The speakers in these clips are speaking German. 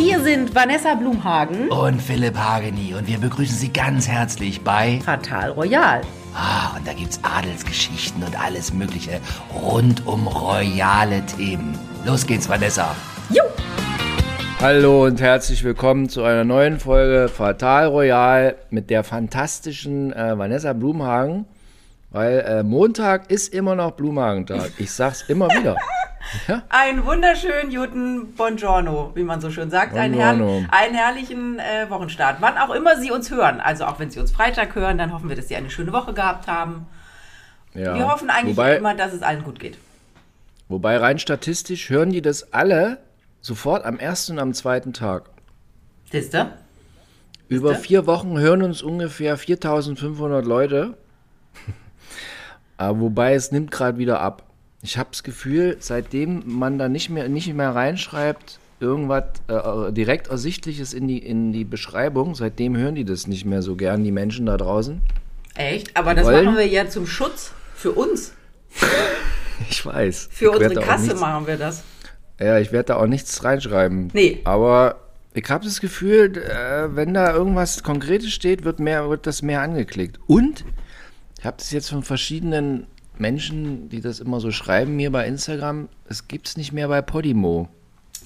Hier sind Vanessa Blumhagen und Philipp Hageni und wir begrüßen Sie ganz herzlich bei Fatal Royal. Ah, und da gibt's Adelsgeschichten und alles Mögliche rund um royale Themen. Los geht's, Vanessa. Jo! Hallo und herzlich willkommen zu einer neuen Folge Fatal Royal mit der fantastischen äh, Vanessa Blumhagen. Weil äh, Montag ist immer noch Blumhagentag. Ich sag's immer wieder. Ja? Ein wunderschönen guten Buongiorno, wie man so schön sagt. Einen, herr einen, herrlichen äh, Wochenstart. Wann auch immer Sie uns hören. Also auch wenn Sie uns Freitag hören, dann hoffen wir, dass Sie eine schöne Woche gehabt haben. Ja. Wir hoffen eigentlich wobei, immer, dass es allen gut geht. Wobei rein statistisch hören die das alle sofort am ersten und am zweiten Tag. Siehst du? Über vier Wochen hören uns ungefähr 4500 Leute. Aber wobei es nimmt gerade wieder ab. Ich habe das Gefühl, seitdem man da nicht mehr, nicht mehr reinschreibt, irgendwas äh, direkt Ersichtliches in die, in die Beschreibung, seitdem hören die das nicht mehr so gern, die Menschen da draußen. Echt? Aber das wollen. machen wir ja zum Schutz für uns. ich weiß. Für ich unsere Kasse nichts, machen wir das. Ja, ich werde da auch nichts reinschreiben. Nee. Aber ich habe das Gefühl, äh, wenn da irgendwas Konkretes steht, wird, mehr, wird das mehr angeklickt. Und ich habe das jetzt von verschiedenen Menschen, die das immer so schreiben mir bei Instagram, es gibt es nicht mehr bei Podimo.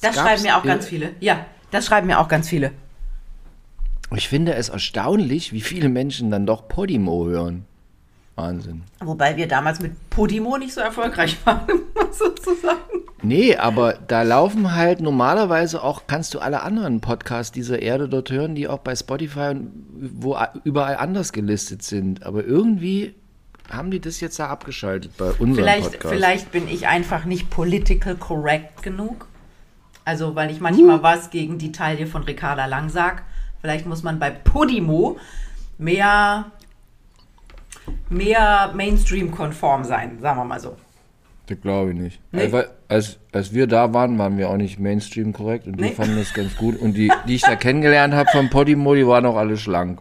Das schreiben mir auch ganz viele. Ja, das schreiben mir auch ganz viele. Ich finde es erstaunlich, wie viele Menschen dann doch Podimo hören. Wahnsinn. Wobei wir damals mit Podimo nicht so erfolgreich waren, sozusagen. Nee, aber da laufen halt normalerweise auch, kannst du alle anderen Podcasts dieser Erde dort hören, die auch bei Spotify und wo überall anders gelistet sind. Aber irgendwie haben die das jetzt da abgeschaltet bei unserem vielleicht, Podcast? Vielleicht bin ich einfach nicht political correct genug. Also, weil ich manchmal uh. was gegen die Taille von Ricarda Lang sag. Vielleicht muss man bei Podimo mehr, mehr Mainstream-konform sein, sagen wir mal so. Das glaube ich nicht. Nee. Also, als, als wir da waren, waren wir auch nicht Mainstream korrekt und die nee. fanden das ganz gut. Und die, die ich da kennengelernt habe von Podimo, die waren auch alle schlank.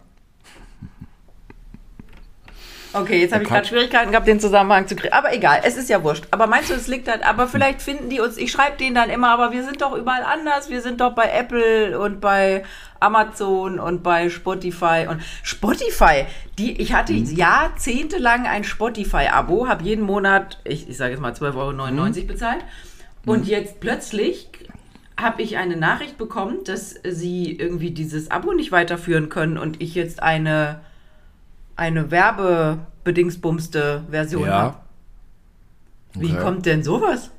Okay, jetzt habe ich gerade Schwierigkeiten gehabt, den Zusammenhang zu kriegen. Aber egal, es ist ja wurscht. Aber meinst du, es liegt halt, aber vielleicht finden die uns, ich schreibe denen dann immer, aber wir sind doch überall anders. Wir sind doch bei Apple und bei Amazon und bei Spotify und Spotify. Die, ich hatte mhm. jahrzehntelang ein Spotify-Abo, habe jeden Monat, ich, ich sage jetzt mal 12,99 Euro mhm. bezahlt. Und mhm. jetzt plötzlich habe ich eine Nachricht bekommen, dass sie irgendwie dieses Abo nicht weiterführen können und ich jetzt eine eine werbebedingsbumste Version ja. habe. Wie okay. kommt denn sowas?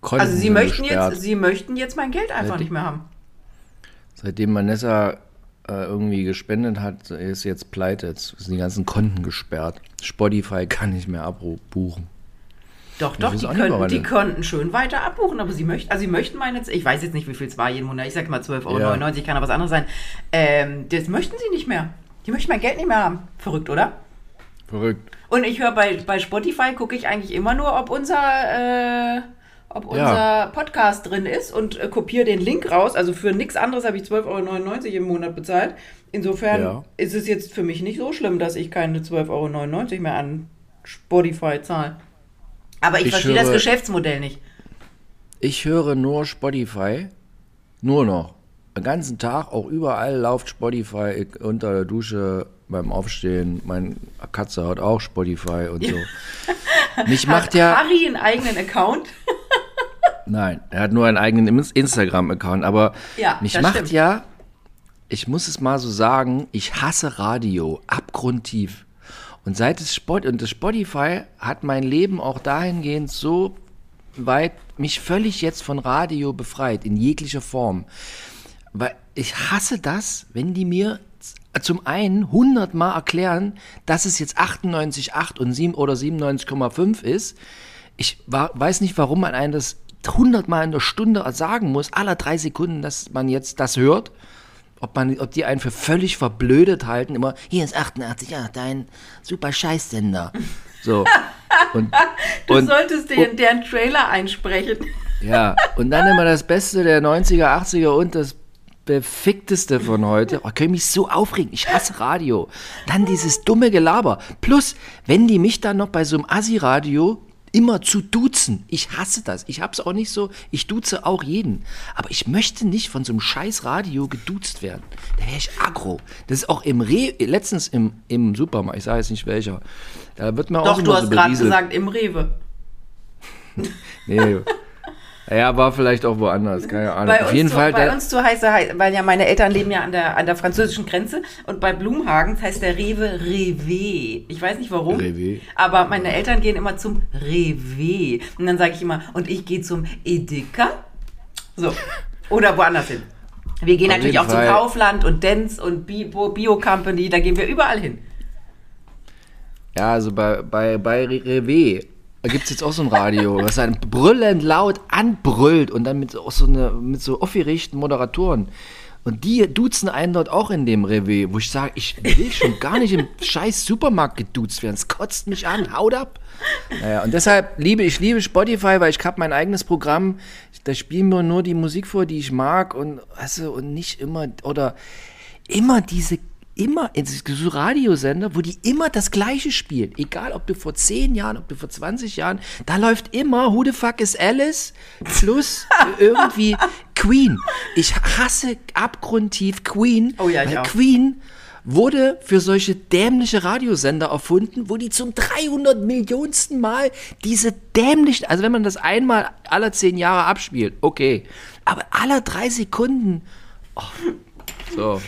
Konten also sie möchten, jetzt, sie möchten jetzt mein Geld einfach Seitdem, nicht mehr haben. Seitdem Vanessa äh, irgendwie gespendet hat, ist jetzt pleite. Jetzt sind die ganzen Konten gesperrt. Spotify kann nicht mehr abbuchen. Doch, doch, die, können, die konnten schön weiter abbuchen, aber sie möchten, also sie möchten meine, ich weiß jetzt nicht, wie viel es war jeden Monat, ich sag mal 12,99 Euro, ja. kann aber was anderes sein. Ähm, das möchten sie nicht mehr. Die möchten mein Geld nicht mehr haben. Verrückt, oder? Verrückt. Und ich höre bei, bei Spotify, gucke ich eigentlich immer nur, ob unser, äh, ob unser ja. Podcast drin ist und äh, kopiere den Link raus. Also für nichts anderes habe ich 12,99 Euro im Monat bezahlt. Insofern ja. ist es jetzt für mich nicht so schlimm, dass ich keine 12,99 Euro mehr an Spotify zahle. Aber ich, ich verstehe höre, das Geschäftsmodell nicht. Ich höre nur Spotify. Nur noch den ganzen Tag, auch überall läuft Spotify unter der Dusche beim Aufstehen. Meine Katze hat auch Spotify und so. Mich macht hat ja. Harry einen eigenen Account? Nein, er hat nur einen eigenen Instagram-Account. Aber ja, mich macht stimmt. ja, ich muss es mal so sagen, ich hasse Radio abgrundtief. Und seit es Spot und das Spotify hat mein Leben auch dahingehend so weit mich völlig jetzt von Radio befreit in jeglicher Form. Weil ich hasse das, wenn die mir zum einen 100 Mal erklären, dass es jetzt 98,8 und 7 oder 97,5 ist. Ich war, weiß nicht, warum man einem das 100 Mal in der Stunde sagen muss, aller drei Sekunden, dass man jetzt das hört. Ob, man, ob die einen für völlig verblödet halten, immer, hier ist 88, ja, dein super Scheißsender. So. Und, du und, solltest den, deren Trailer einsprechen. Ja, und dann immer das Beste der 90er, 80er und das befickteste von heute. Oh, kann ich mich so aufregen. Ich hasse Radio. Dann dieses dumme Gelaber. Plus, wenn die mich dann noch bei so einem Assi-Radio immer zu duzen. Ich hasse das. Ich hab's auch nicht so. Ich duze auch jeden. Aber ich möchte nicht von so einem scheiß Radio geduzt werden. Da wäre ich aggro. Das ist auch im Re letztens im, im Supermarkt, ich sage jetzt nicht welcher. Da wird man Doch, auch du hast so gerade gesagt, im Rewe. nee. Ja, war vielleicht auch woanders, keine Ahnung. Bei Auf jeden zu, Fall. Bei uns zu heißt er, weil ja meine Eltern leben ja an der, an der französischen Grenze und bei Blumhagens heißt der Rewe Rewe. Ich weiß nicht warum, Rewe. aber meine Eltern gehen immer zum Rewe. Und dann sage ich immer, und ich gehe zum Edeka. So. Oder woanders hin. Wir gehen Auf natürlich auch Fall. zum Kaufland und Dance und Bio, Bio Company, da gehen wir überall hin. Ja, also bei, bei, bei Rewe da gibt es jetzt auch so ein Radio, was dann brüllend laut anbrüllt und dann mit, so, eine, mit so aufgerichten Moderatoren. Und die duzen einen dort auch in dem Rewe, wo ich sage, ich will schon gar nicht im scheiß Supermarkt geduzt werden. Es kotzt mich an, haut ab. Naja, und deshalb liebe ich liebe Spotify, weil ich habe mein eigenes Programm. Da spielen mir nur die Musik vor, die ich mag und, also, und nicht immer, oder immer diese immer, es gibt so Radiosender, wo die immer das Gleiche spielen. Egal, ob du vor 10 Jahren, ob du vor 20 Jahren, da läuft immer Who the fuck is Alice plus irgendwie Queen. Ich hasse abgrundtief Queen, oh ja, weil auch. Queen wurde für solche dämliche Radiosender erfunden, wo die zum 300 Millionsten Mal diese dämlichen, also wenn man das einmal alle 10 Jahre abspielt, okay, aber alle drei Sekunden, oh, so.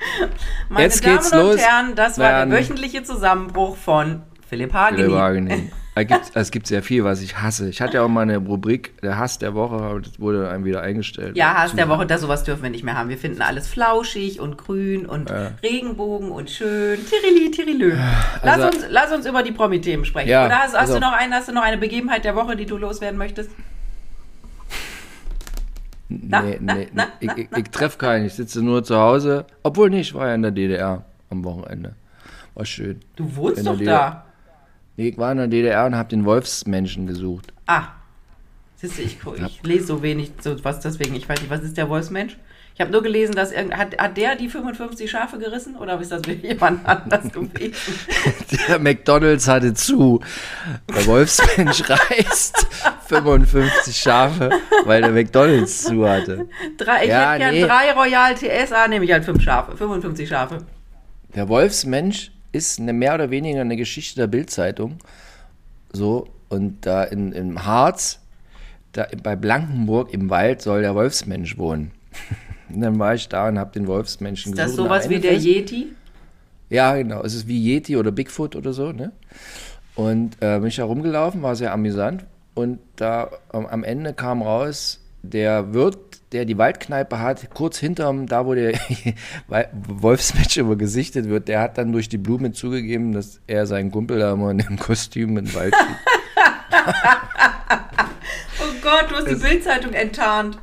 Meine Jetzt Damen geht's und los. Herren, das war der wöchentliche Zusammenbruch von Philipp Hagenin. Philipp Hagenin. Es gibt, sehr viel, was ich hasse. Ich hatte ja auch mal eine Rubrik, der Hass der Woche, aber das wurde einem wieder eingestellt. Ja, Hass der Woche, das sowas dürfen wir nicht mehr haben. Wir finden alles flauschig und grün und ja. Regenbogen und schön. Tirili, tirilö. Lass, also, uns, lass uns über die Promi-Themen sprechen. Ja, Oder hast, hast also, du noch eine, hast du noch eine Begebenheit der Woche, die du loswerden möchtest? Na, nee, na, nee, na, ich, ich, ich treffe keinen. Ich sitze nur zu Hause. Obwohl nicht, ich war ja in der DDR am Wochenende. War schön. Du wohnst doch da. Nee, ich war in der DDR und habe den Wolfsmenschen gesucht. Ah. Siehst du, ich, ich lese so wenig, so was deswegen. Ich weiß nicht, was ist der Wolfsmensch? Ich habe nur gelesen, dass er, hat, hat der die 55 Schafe gerissen oder ist das jemand anders gewesen? Der McDonalds hatte zu. Der Wolfsmensch reißt 55 Schafe, weil der McDonalds zu hatte. Drei, ich ja, hätte nee. gern drei Royal TSA, nehme ich halt fünf Schafe, 55 Schafe. Der Wolfsmensch ist eine mehr oder weniger eine Geschichte der Bildzeitung. So, und da in, im Harz, da bei Blankenburg im Wald soll der Wolfsmensch wohnen. Und dann war ich da und habe den Wolfsmenschen gesucht. Ist das sowas wie der Yeti? Ja, genau. Es ist wie Yeti oder Bigfoot oder so. Ne? Und äh, bin ich da rumgelaufen, war sehr amüsant. Und da ähm, am Ende kam raus, der Wirt, der die Waldkneipe hat, kurz hinterm, da wo der Wolfsmensch immer gesichtet wird, der hat dann durch die Blume zugegeben, dass er seinen Kumpel da immer in dem Kostüm in den Wald schiebt. oh Gott, du hast das die Bildzeitung enttarnt.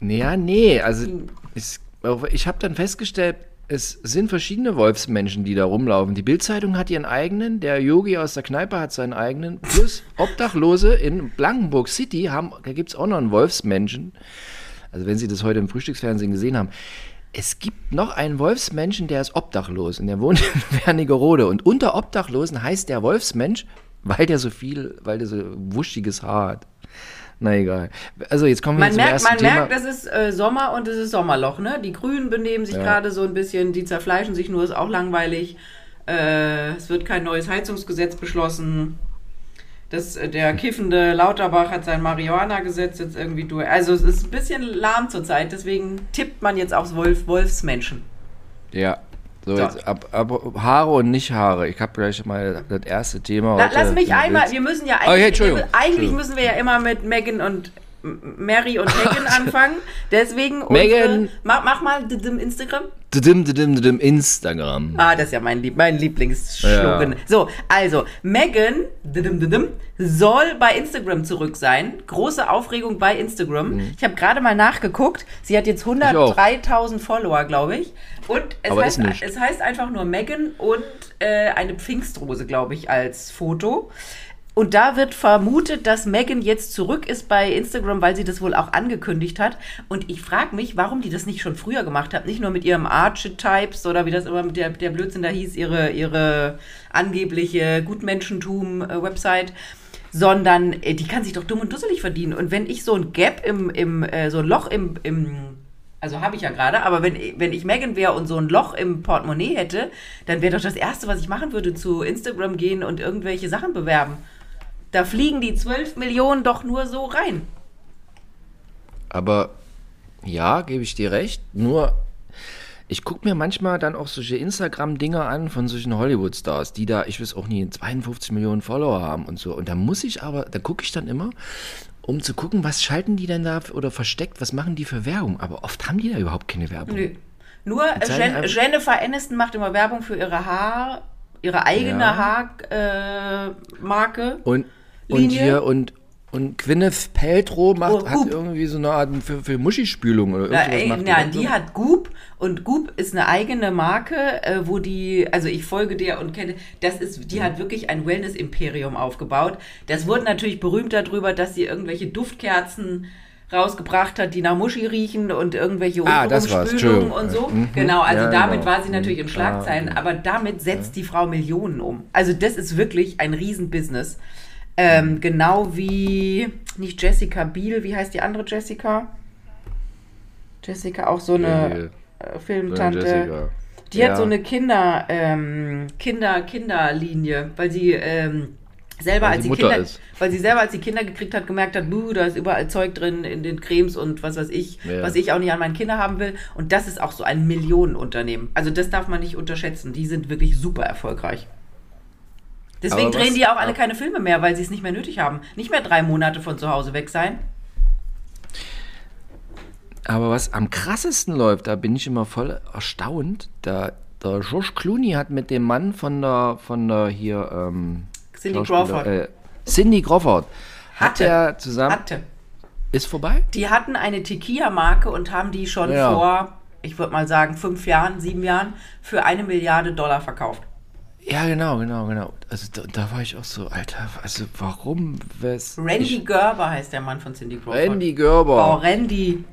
Naja, nee, also es, ich habe dann festgestellt, es sind verschiedene Wolfsmenschen, die da rumlaufen. Die Bildzeitung hat ihren eigenen, der Yogi aus der Kneipe hat seinen eigenen, plus Obdachlose in Blankenburg City haben, da gibt es auch noch einen Wolfsmenschen. Also wenn Sie das heute im Frühstücksfernsehen gesehen haben, es gibt noch einen Wolfsmenschen, der ist obdachlos und der wohnt in Wernigerode. Und unter Obdachlosen heißt der Wolfsmensch, weil der so viel, weil der so wuschiges Haar hat. Na egal. Also jetzt kommen wir man zum merkt, ersten Man Thema. merkt, das ist äh, Sommer und es ist Sommerloch, ne? Die Grünen benehmen sich ja. gerade so ein bisschen, die zerfleischen sich nur, ist auch langweilig. Äh, es wird kein neues Heizungsgesetz beschlossen. Das, äh, der kiffende Lauterbach hat sein Marihuana-Gesetz jetzt irgendwie durch. Also es ist ein bisschen lahm zurzeit, deswegen tippt man jetzt aufs Wolf, Wolfsmenschen. Ja, so, jetzt ab, ab, Haare und nicht Haare. Ich habe gleich mal das erste Thema. La, lass mich einmal, wir müssen ja eigentlich, oh, okay, eigentlich müssen wir ja immer mit Megan und Mary und Megan anfangen. Deswegen, Megan. Mach, mach mal Instagram. Instagram. Ah, das ist ja mein, Lieb mein Lieblingsslogan. Ja. So, also, Megan soll bei Instagram zurück sein. Große Aufregung bei Instagram. Mhm. Ich habe gerade mal nachgeguckt. Sie hat jetzt 103.000 Follower, glaube ich. Und es heißt, es heißt, einfach nur Megan und äh, eine Pfingstrose, glaube ich, als Foto. Und da wird vermutet, dass Megan jetzt zurück ist bei Instagram, weil sie das wohl auch angekündigt hat. Und ich frage mich, warum die das nicht schon früher gemacht hat. Nicht nur mit ihrem Archetypes oder wie das immer mit der, der Blödsinn da hieß, ihre, ihre angebliche Gutmenschentum-Website. Sondern äh, die kann sich doch dumm und dusselig verdienen. Und wenn ich so ein Gap im, im äh, so ein Loch im, im also habe ich ja gerade, aber wenn, wenn ich Megan wäre und so ein Loch im Portemonnaie hätte, dann wäre doch das Erste, was ich machen würde, zu Instagram gehen und irgendwelche Sachen bewerben. Da fliegen die 12 Millionen doch nur so rein. Aber ja, gebe ich dir recht. Nur, ich gucke mir manchmal dann auch solche Instagram-Dinger an von solchen Hollywood-Stars, die da, ich weiß auch nie, 52 Millionen Follower haben und so. Und da muss ich aber, da gucke ich dann immer um zu gucken, was schalten die denn da oder versteckt, was machen die für Werbung. Aber oft haben die da überhaupt keine Werbung. Nö. Nur Jen Jennifer Aniston macht immer Werbung für ihre Haar, ihre eigene ja. Haarmarke. Äh, und, und hier und und Gwyneth Paltrow macht, oh, hat irgendwie so eine Art für, für Muschispülung oder irgendwas. Na, macht die so. hat Goop und Goop ist eine eigene Marke, äh, wo die, also ich folge der und kenne, das ist, die mhm. hat wirklich ein Wellness-Imperium aufgebaut. Das wurde natürlich berühmt darüber, dass sie irgendwelche Duftkerzen rausgebracht hat, die nach Muschi riechen und irgendwelche ah, und so. Mhm. Genau, also ja, damit genau. war sie natürlich in Schlagzeilen, ah, aber damit setzt die Frau Millionen um. Also das ist wirklich ein Riesenbusiness. Ähm, genau wie, nicht Jessica Biel, wie heißt die andere Jessica? Jessica, auch so eine äh, Filmtante. Die ja. hat so eine Kinder, ähm, Kinder, Kinderlinie, weil sie ähm, selber weil als sie Kinder, ist. weil sie selber als sie Kinder gekriegt hat, gemerkt hat, buh, da ist überall Zeug drin in den Cremes und was weiß ich, ja. was ich auch nicht an meinen Kinder haben will. Und das ist auch so ein Millionenunternehmen. Also das darf man nicht unterschätzen. Die sind wirklich super erfolgreich. Deswegen drehen die auch alle keine Filme mehr, weil sie es nicht mehr nötig haben. Nicht mehr drei Monate von zu Hause weg sein. Aber was am krassesten läuft, da bin ich immer voll erstaunt. Da, der George Clooney hat mit dem Mann von der, von der hier, ähm, Cindy Crawford. Äh, Cindy Crawford. Hat hatte, er zusammen. Hatte. Ist vorbei? Die hatten eine Tequila-Marke und haben die schon ja. vor, ich würde mal sagen, fünf Jahren, sieben Jahren für eine Milliarde Dollar verkauft. Ja, genau, genau, genau. Also da, da, war ich auch so, Alter, also warum? Was, Randy ich, Gerber heißt der Mann von Cindy Crawford. Randy Gerber. Oh, Randy.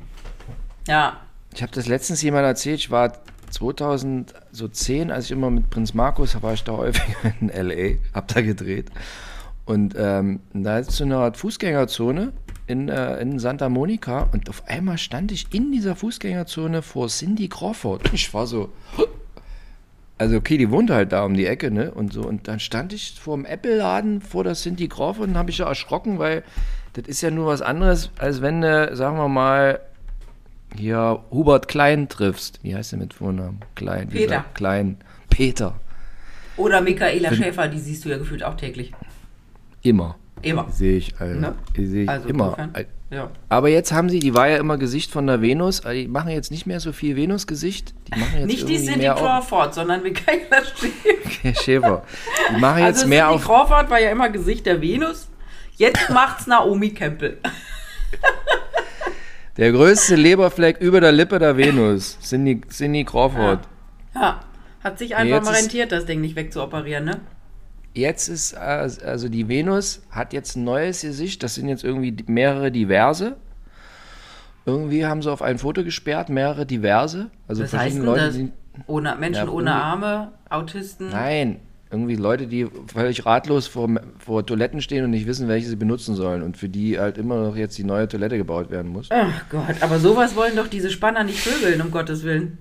Ja. Ich habe das letztens jemand erzählt, ich war 2010, als ich immer mit Prinz Markus, war ich da häufiger in L.A., hab da gedreht. Und ähm, da ist so eine Art Fußgängerzone in, äh, in Santa Monica und auf einmal stand ich in dieser Fußgängerzone vor Cindy Crawford. Ich war so, also okay, die wohnte halt da um die Ecke, ne? Und so. Und dann stand ich vor dem Apple-Laden vor der Cindy Crawford und habe ich ja erschrocken, weil das ist ja nur was anderes, als wenn du, sagen wir mal, hier Hubert Klein triffst. Wie heißt der mit Vornamen? Klein. Peter. Klein. Peter. Oder Michaela Find, Schäfer, die siehst du ja gefühlt auch täglich. Immer. Immer. Sehe ich, also, ne? sehe ich also immer. Insofern. Ja. Aber jetzt haben sie, die war ja immer Gesicht von der Venus, die machen jetzt nicht mehr so viel Venus-Gesicht. Die machen jetzt nicht die Cindy Crawford, sondern Michaela Schäfer. Schäfer. Die machen jetzt also mehr Cindy auf. Crawford war ja immer Gesicht der Venus. Jetzt macht's Naomi Campbell. der größte Leberfleck über der Lippe der Venus. Cindy, Cindy Crawford. Ja. ja. Hat sich einfach nee, mal rentiert, das Ding nicht wegzuoperieren, ne? jetzt ist, also die Venus hat jetzt ein neues Gesicht, das sind jetzt irgendwie mehrere diverse. Irgendwie haben sie auf ein Foto gesperrt, mehrere diverse. Also Was verschiedene Leute, das? Ohne, Menschen ja, ohne Arme, Autisten? Nein, irgendwie Leute, die völlig ratlos vor, vor Toiletten stehen und nicht wissen, welche sie benutzen sollen und für die halt immer noch jetzt die neue Toilette gebaut werden muss. Ach Gott, aber sowas wollen doch diese Spanner nicht vögeln, um Gottes Willen.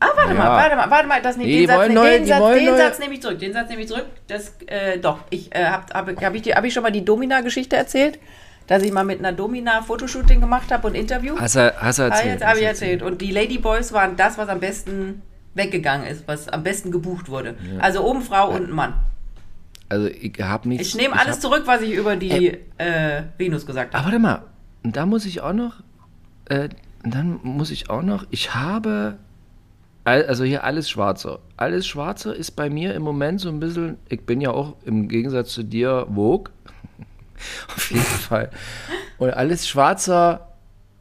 Ah, warte ja. mal, warte mal, warte mal, das nee, den, Satz, nee, neue, den, Satz, den Satz nehme ich zurück, den Satz nehme ich zurück. Das, äh, doch, ich äh, habe hab, hab ich, hab ich schon mal die Domina-Geschichte erzählt, dass ich mal mit einer Domina Fotoshooting gemacht habe und Interview. Hast du, hast du erzählt? Ah, jetzt habe ich erzählt. Und die Ladyboys waren das, was am besten weggegangen ist, was am besten gebucht wurde. Ja. Also oben Frau ja. und Mann. Also ich habe nichts. Ich nehme alles hab, zurück, was ich über die äh, Venus gesagt habe. Aber warte mal, da muss ich auch noch, äh, dann muss ich auch noch, ich habe also hier alles Schwarze. Alles Schwarze ist bei mir im Moment so ein bisschen, ich bin ja auch im Gegensatz zu dir Vogue. Auf jeden Fall. Und alles Schwarzer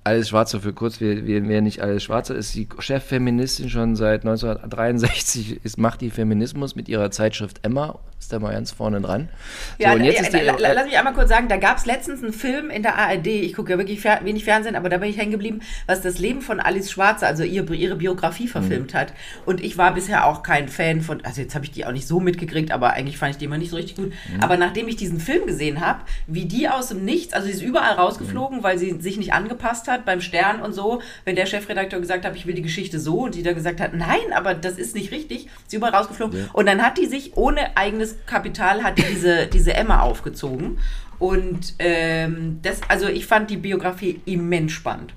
alles Schwarzer für kurz, wer, wer nicht alles Schwarzer ist, die Cheffeministin schon seit 1963, ist, macht die Feminismus mit ihrer Zeitschrift Emma, ist da mal ganz vorne dran. Ja, so, und jetzt ja, ist die, la, lass mich einmal kurz sagen, da gab es letztens einen Film in der ARD, ich gucke ja wirklich wenig Fernsehen, aber da bin ich hängen geblieben, was das Leben von Alice Schwarzer, also ihr, ihre Biografie verfilmt mhm. hat. Und ich war bisher auch kein Fan von, also jetzt habe ich die auch nicht so mitgekriegt, aber eigentlich fand ich die immer nicht so richtig gut. Mhm. Aber nachdem ich diesen Film gesehen habe, wie die aus dem Nichts, also sie ist überall rausgeflogen, mhm. weil sie sich nicht angepasst hat beim Stern und so, wenn der Chefredakteur gesagt hat, ich will die Geschichte so und die da gesagt hat, nein, aber das ist nicht richtig, sie überall rausgeflogen. Ja. Und dann hat die sich ohne eigenes Kapital hat die diese, diese Emma aufgezogen. Und ähm, das, also ich fand die Biografie immens spannend.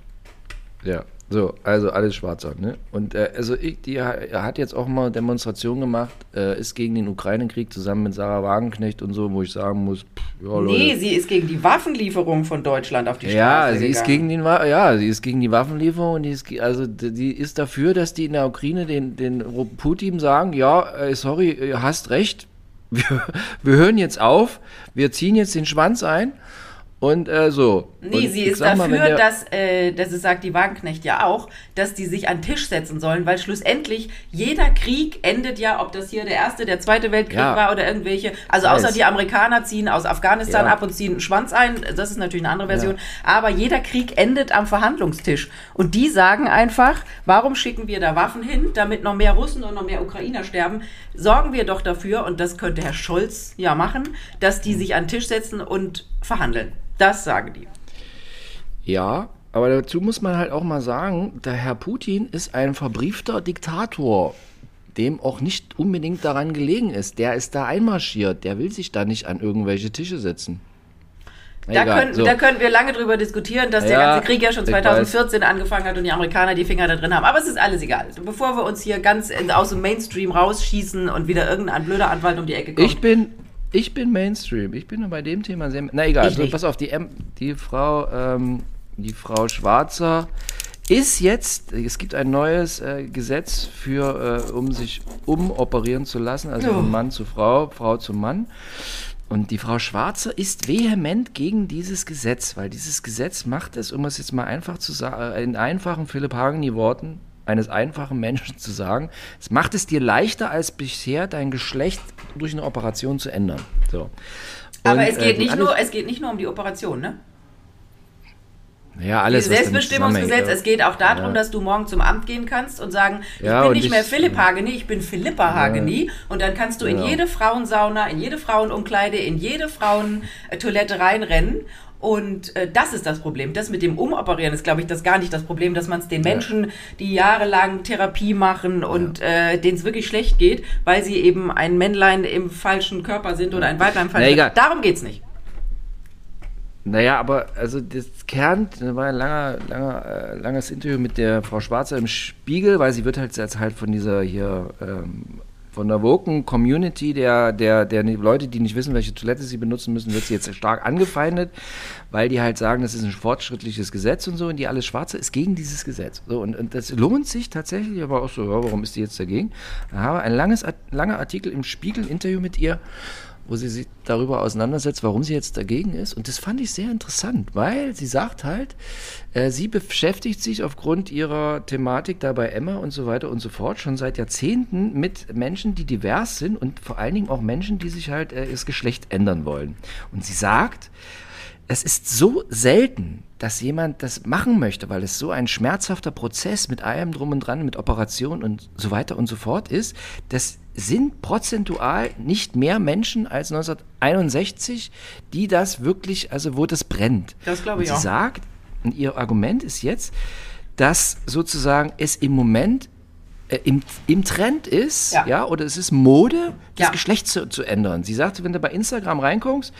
Ja, so, also alles Schwarzer, ne? Und äh, also ich, die er hat jetzt auch mal Demonstrationen gemacht, äh, ist gegen den Ukraine-Krieg zusammen mit Sarah Wagenknecht und so, wo ich sagen muss, pff, ja, Leute. Nee, sie ist gegen die Waffenlieferung von Deutschland auf die Straße. Ja, sie gegangen. ist gegen den ja, sie ist gegen die Waffenlieferung und die ist also die ist dafür, dass die in der Ukraine den, den Putin sagen, ja, äh, sorry, hast recht, wir, wir hören jetzt auf, wir ziehen jetzt den Schwanz ein und äh, so. Nee, und sie ist dafür, mal, dass, äh, das sagt die Wagenknecht ja auch, dass die sich an den Tisch setzen sollen, weil schlussendlich jeder Krieg endet ja, ob das hier der erste, der zweite Weltkrieg ja. war oder irgendwelche, also außer die Amerikaner ziehen aus Afghanistan ja. ab und ziehen einen Schwanz ein, das ist natürlich eine andere Version, ja. aber jeder Krieg endet am Verhandlungstisch. Und die sagen einfach, warum schicken wir da Waffen hin, damit noch mehr Russen und noch mehr Ukrainer sterben? Sorgen wir doch dafür, und das könnte Herr Scholz ja machen, dass die hm. sich an den Tisch setzen und verhandeln. Das sagen die. Ja, aber dazu muss man halt auch mal sagen, der Herr Putin ist ein verbriefter Diktator, dem auch nicht unbedingt daran gelegen ist. Der ist da einmarschiert, der will sich da nicht an irgendwelche Tische setzen. Da können, so. da können wir lange drüber diskutieren, dass ja, der ganze Krieg ja schon 2014 angefangen hat und die Amerikaner die Finger da drin haben. Aber es ist alles egal. Bevor wir uns hier ganz aus dem Mainstream rausschießen und wieder irgendein blöder Anwalt um die Ecke kommt. Ich bin, ich bin Mainstream. Ich bin bei dem Thema sehr. Na egal, also, pass auf, die, die Frau, ähm, die Frau Schwarzer ist jetzt, es gibt ein neues äh, Gesetz für, äh, um sich umoperieren zu lassen, also oh. von Mann zu Frau, Frau zu Mann. Und die Frau Schwarzer ist vehement gegen dieses Gesetz, weil dieses Gesetz macht es, um es jetzt mal einfach zu sagen, äh, in einfachen Philipp Hageni-Worten, eines einfachen Menschen zu sagen, es macht es dir leichter als bisher, dein Geschlecht durch eine Operation zu ändern. So. Und, Aber es geht, äh, nicht nur, es geht nicht nur um die Operation, ne? Ja, alles. Dieses Selbstbestimmungsgesetz, es geht auch darum, ja. dass du morgen zum Amt gehen kannst und sagen, ich ja, bin nicht ich, mehr Philipp Hageni, ich bin Philippa Hageni. Ja. Und dann kannst du in jede Frauensauna, in jede Frauenumkleide, in jede Frauentoilette reinrennen und äh, das ist das Problem. Das mit dem Umoperieren ist, glaube ich, das gar nicht das Problem, dass man es den Menschen, die jahrelang Therapie machen und äh, denen es wirklich schlecht geht, weil sie eben ein Männlein im falschen Körper sind oder ein Weiblein im falschen Körper. Darum geht's nicht. Naja, aber also das Kern, da war ein langer, langer, äh, langes Interview mit der Frau Schwarzer im Spiegel, weil sie wird halt jetzt halt von dieser hier ähm, von der Woken Community, der, der, der Leute, die nicht wissen, welche Toilette sie benutzen müssen, wird sie jetzt stark angefeindet, weil die halt sagen, das ist ein fortschrittliches Gesetz und so und die alles Schwarze ist gegen dieses Gesetz. So, und, und das lohnt sich tatsächlich, aber auch so, ja, warum ist die jetzt dagegen? Da habe ein langes, langer Artikel im Spiegel, Interview mit ihr wo sie sich darüber auseinandersetzt, warum sie jetzt dagegen ist. Und das fand ich sehr interessant, weil sie sagt halt, äh, sie beschäftigt sich aufgrund ihrer Thematik da bei Emma und so weiter und so fort schon seit Jahrzehnten mit Menschen, die divers sind und vor allen Dingen auch Menschen, die sich halt äh, das Geschlecht ändern wollen. Und sie sagt, es ist so selten, dass jemand das machen möchte, weil es so ein schmerzhafter Prozess mit allem drum und dran, mit Operation und so weiter und so fort ist, das sind prozentual nicht mehr Menschen als 1961, die das wirklich, also wo das brennt. Das glaube ich und sie auch. sagt, und ihr Argument ist jetzt, dass sozusagen es im Moment äh, im, im Trend ist, ja. ja. oder es ist Mode, das ja. Geschlecht zu, zu ändern. Sie sagte, wenn du bei Instagram reinkommst,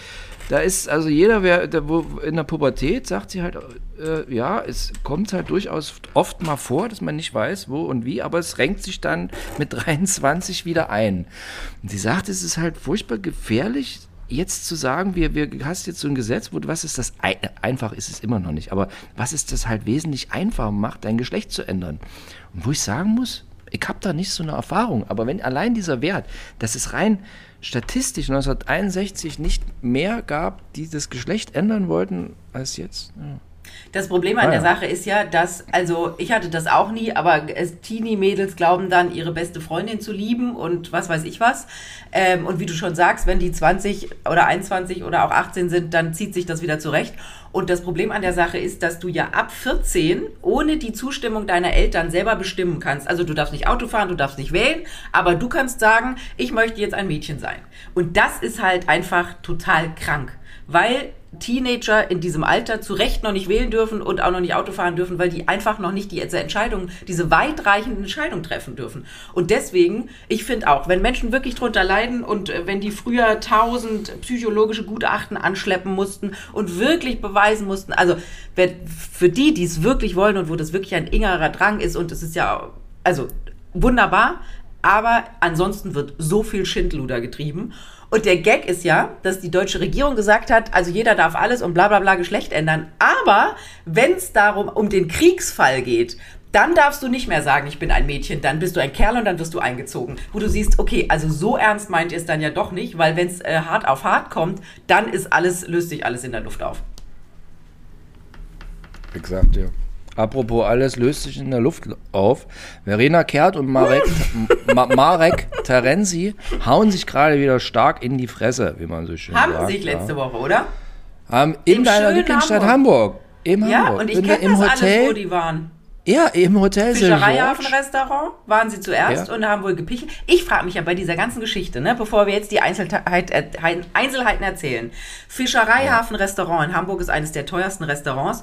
da ist also jeder, wer der, wo, in der Pubertät sagt sie halt, äh, ja, es kommt halt durchaus oft mal vor, dass man nicht weiß, wo und wie, aber es renkt sich dann mit 23 wieder ein. Und sie sagt, es ist halt furchtbar gefährlich, jetzt zu sagen, wir, wir hast jetzt so ein Gesetz, wo was ist das einfach ist es immer noch nicht, aber was ist das halt wesentlich einfacher macht, dein Geschlecht zu ändern? Und wo ich sagen muss, ich habe da nicht so eine Erfahrung, aber wenn allein dieser Wert, das ist rein statistisch 1961 nicht mehr gab, die das Geschlecht ändern wollten, als jetzt. Ja. Das Problem an ah, der Sache ist ja, dass, also ich hatte das auch nie, aber Teenie-Mädels glauben dann, ihre beste Freundin zu lieben und was weiß ich was. Ähm, und wie du schon sagst, wenn die 20 oder 21 oder auch 18 sind, dann zieht sich das wieder zurecht. Und das Problem an der Sache ist, dass du ja ab 14 ohne die Zustimmung deiner Eltern selber bestimmen kannst. Also du darfst nicht Auto fahren, du darfst nicht wählen, aber du kannst sagen, ich möchte jetzt ein Mädchen sein. Und das ist halt einfach total krank, weil Teenager in diesem Alter zu Recht noch nicht wählen dürfen und auch noch nicht Auto fahren dürfen, weil die einfach noch nicht diese Entscheidung, diese weitreichende Entscheidung treffen dürfen. Und deswegen, ich finde auch, wenn Menschen wirklich drunter leiden und äh, wenn die früher tausend psychologische Gutachten anschleppen mussten und wirklich beweisen mussten, also für die, die es wirklich wollen und wo das wirklich ein ingerer Drang ist und es ist ja, also wunderbar, aber ansonsten wird so viel Schindluder getrieben. Und der Gag ist ja, dass die deutsche Regierung gesagt hat, also jeder darf alles und bla bla bla Geschlecht ändern. Aber wenn es darum um den Kriegsfall geht, dann darfst du nicht mehr sagen, ich bin ein Mädchen, dann bist du ein Kerl und dann wirst du eingezogen. Wo du siehst, okay, also so ernst meint ihr es dann ja doch nicht, weil wenn es äh, hart auf hart kommt, dann ist alles, löst sich alles in der Luft auf. Exakt, ja. Apropos alles löst sich in der Luft auf. Verena Kehrt und Marek, Ma Marek Terenzi hauen sich gerade wieder stark in die Fresse, wie man so schön Haben sagt. Haben sich letzte ja. Woche, oder? Haben in deiner Lieblingsstadt Hamburg. Hamburg. Im ja, Hamburg. und ich kenne das Hotel, alles, wo die waren. Ja, im Hotel Fischereihafenrestaurant waren sie zuerst ja. und haben wohl gepichelt. Ich frage mich ja bei dieser ganzen Geschichte, ne, bevor wir jetzt die Einzelheit, äh, Einzelheiten erzählen. Fischereihafenrestaurant in Hamburg ist eines der teuersten Restaurants.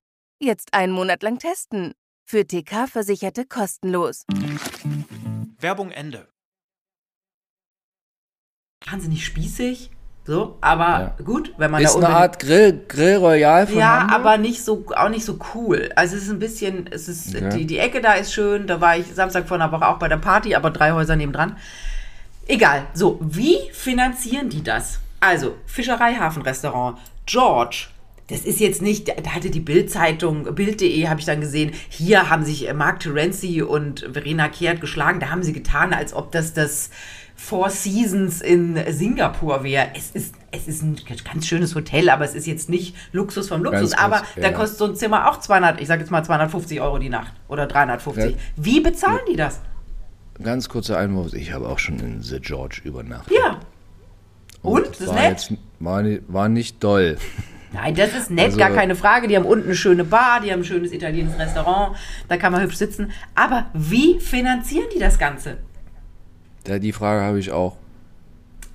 Jetzt einen Monat lang testen. Für TK-Versicherte kostenlos. Werbung Ende. Wahnsinnig spießig. So, aber ja. gut, wenn man ist da eine Art Grill, Grill Royal von Ja, Hamburg? aber nicht so, auch nicht so cool. Also es ist ein bisschen, es ist, okay. die, die Ecke da ist schön, da war ich Samstag vor einer Woche auch bei der Party, aber drei Häuser nebendran. Egal. So, wie finanzieren die das? Also, Fischereihafenrestaurant, George, das ist jetzt nicht, da hatte die Bild-Zeitung, Bild.de habe ich dann gesehen, hier haben sich äh, Mark Terenzi und Verena Kehrt geschlagen, da haben sie getan, als ob das das Four Seasons in Singapur wäre. Es ist, es ist ein ganz schönes Hotel, aber es ist jetzt nicht Luxus vom Luxus. Ganz aber kurz, ja. da kostet so ein Zimmer auch 200, ich sage jetzt mal 250 Euro die Nacht oder 350. Ja. Wie bezahlen ja. die das? Ganz kurzer Einwurf, ich habe auch schon in The George übernachtet. Ja. Und? Und? Das ist nett? Jetzt, war, war nicht doll. Nein, das ist nett, also, gar keine Frage. Die haben unten eine schöne Bar, die haben ein schönes italienisches Restaurant, da kann man hübsch sitzen. Aber wie finanzieren die das Ganze? Ja, die Frage habe ich auch.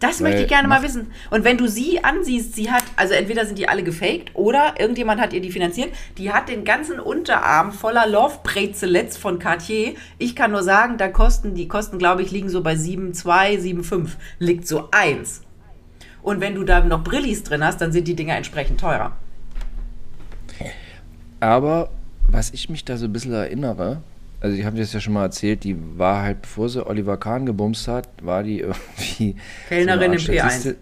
Das Weil möchte ich gerne mal wissen. Und wenn du sie ansiehst, sie hat, also entweder sind die alle gefaked oder irgendjemand hat ihr die finanziert. Die hat den ganzen Unterarm voller Love Brezelets von Cartier. Ich kann nur sagen, da kosten, die Kosten, glaube ich, liegen so bei 7,2, 7,5. Liegt so eins. Und wenn du da noch Brillis drin hast, dann sind die Dinger entsprechend teurer. Aber was ich mich da so ein bisschen erinnere, also ich habe das ja schon mal erzählt, die war halt, bevor sie Oliver Kahn gebumst hat, war die irgendwie. Kellnerin so im P1.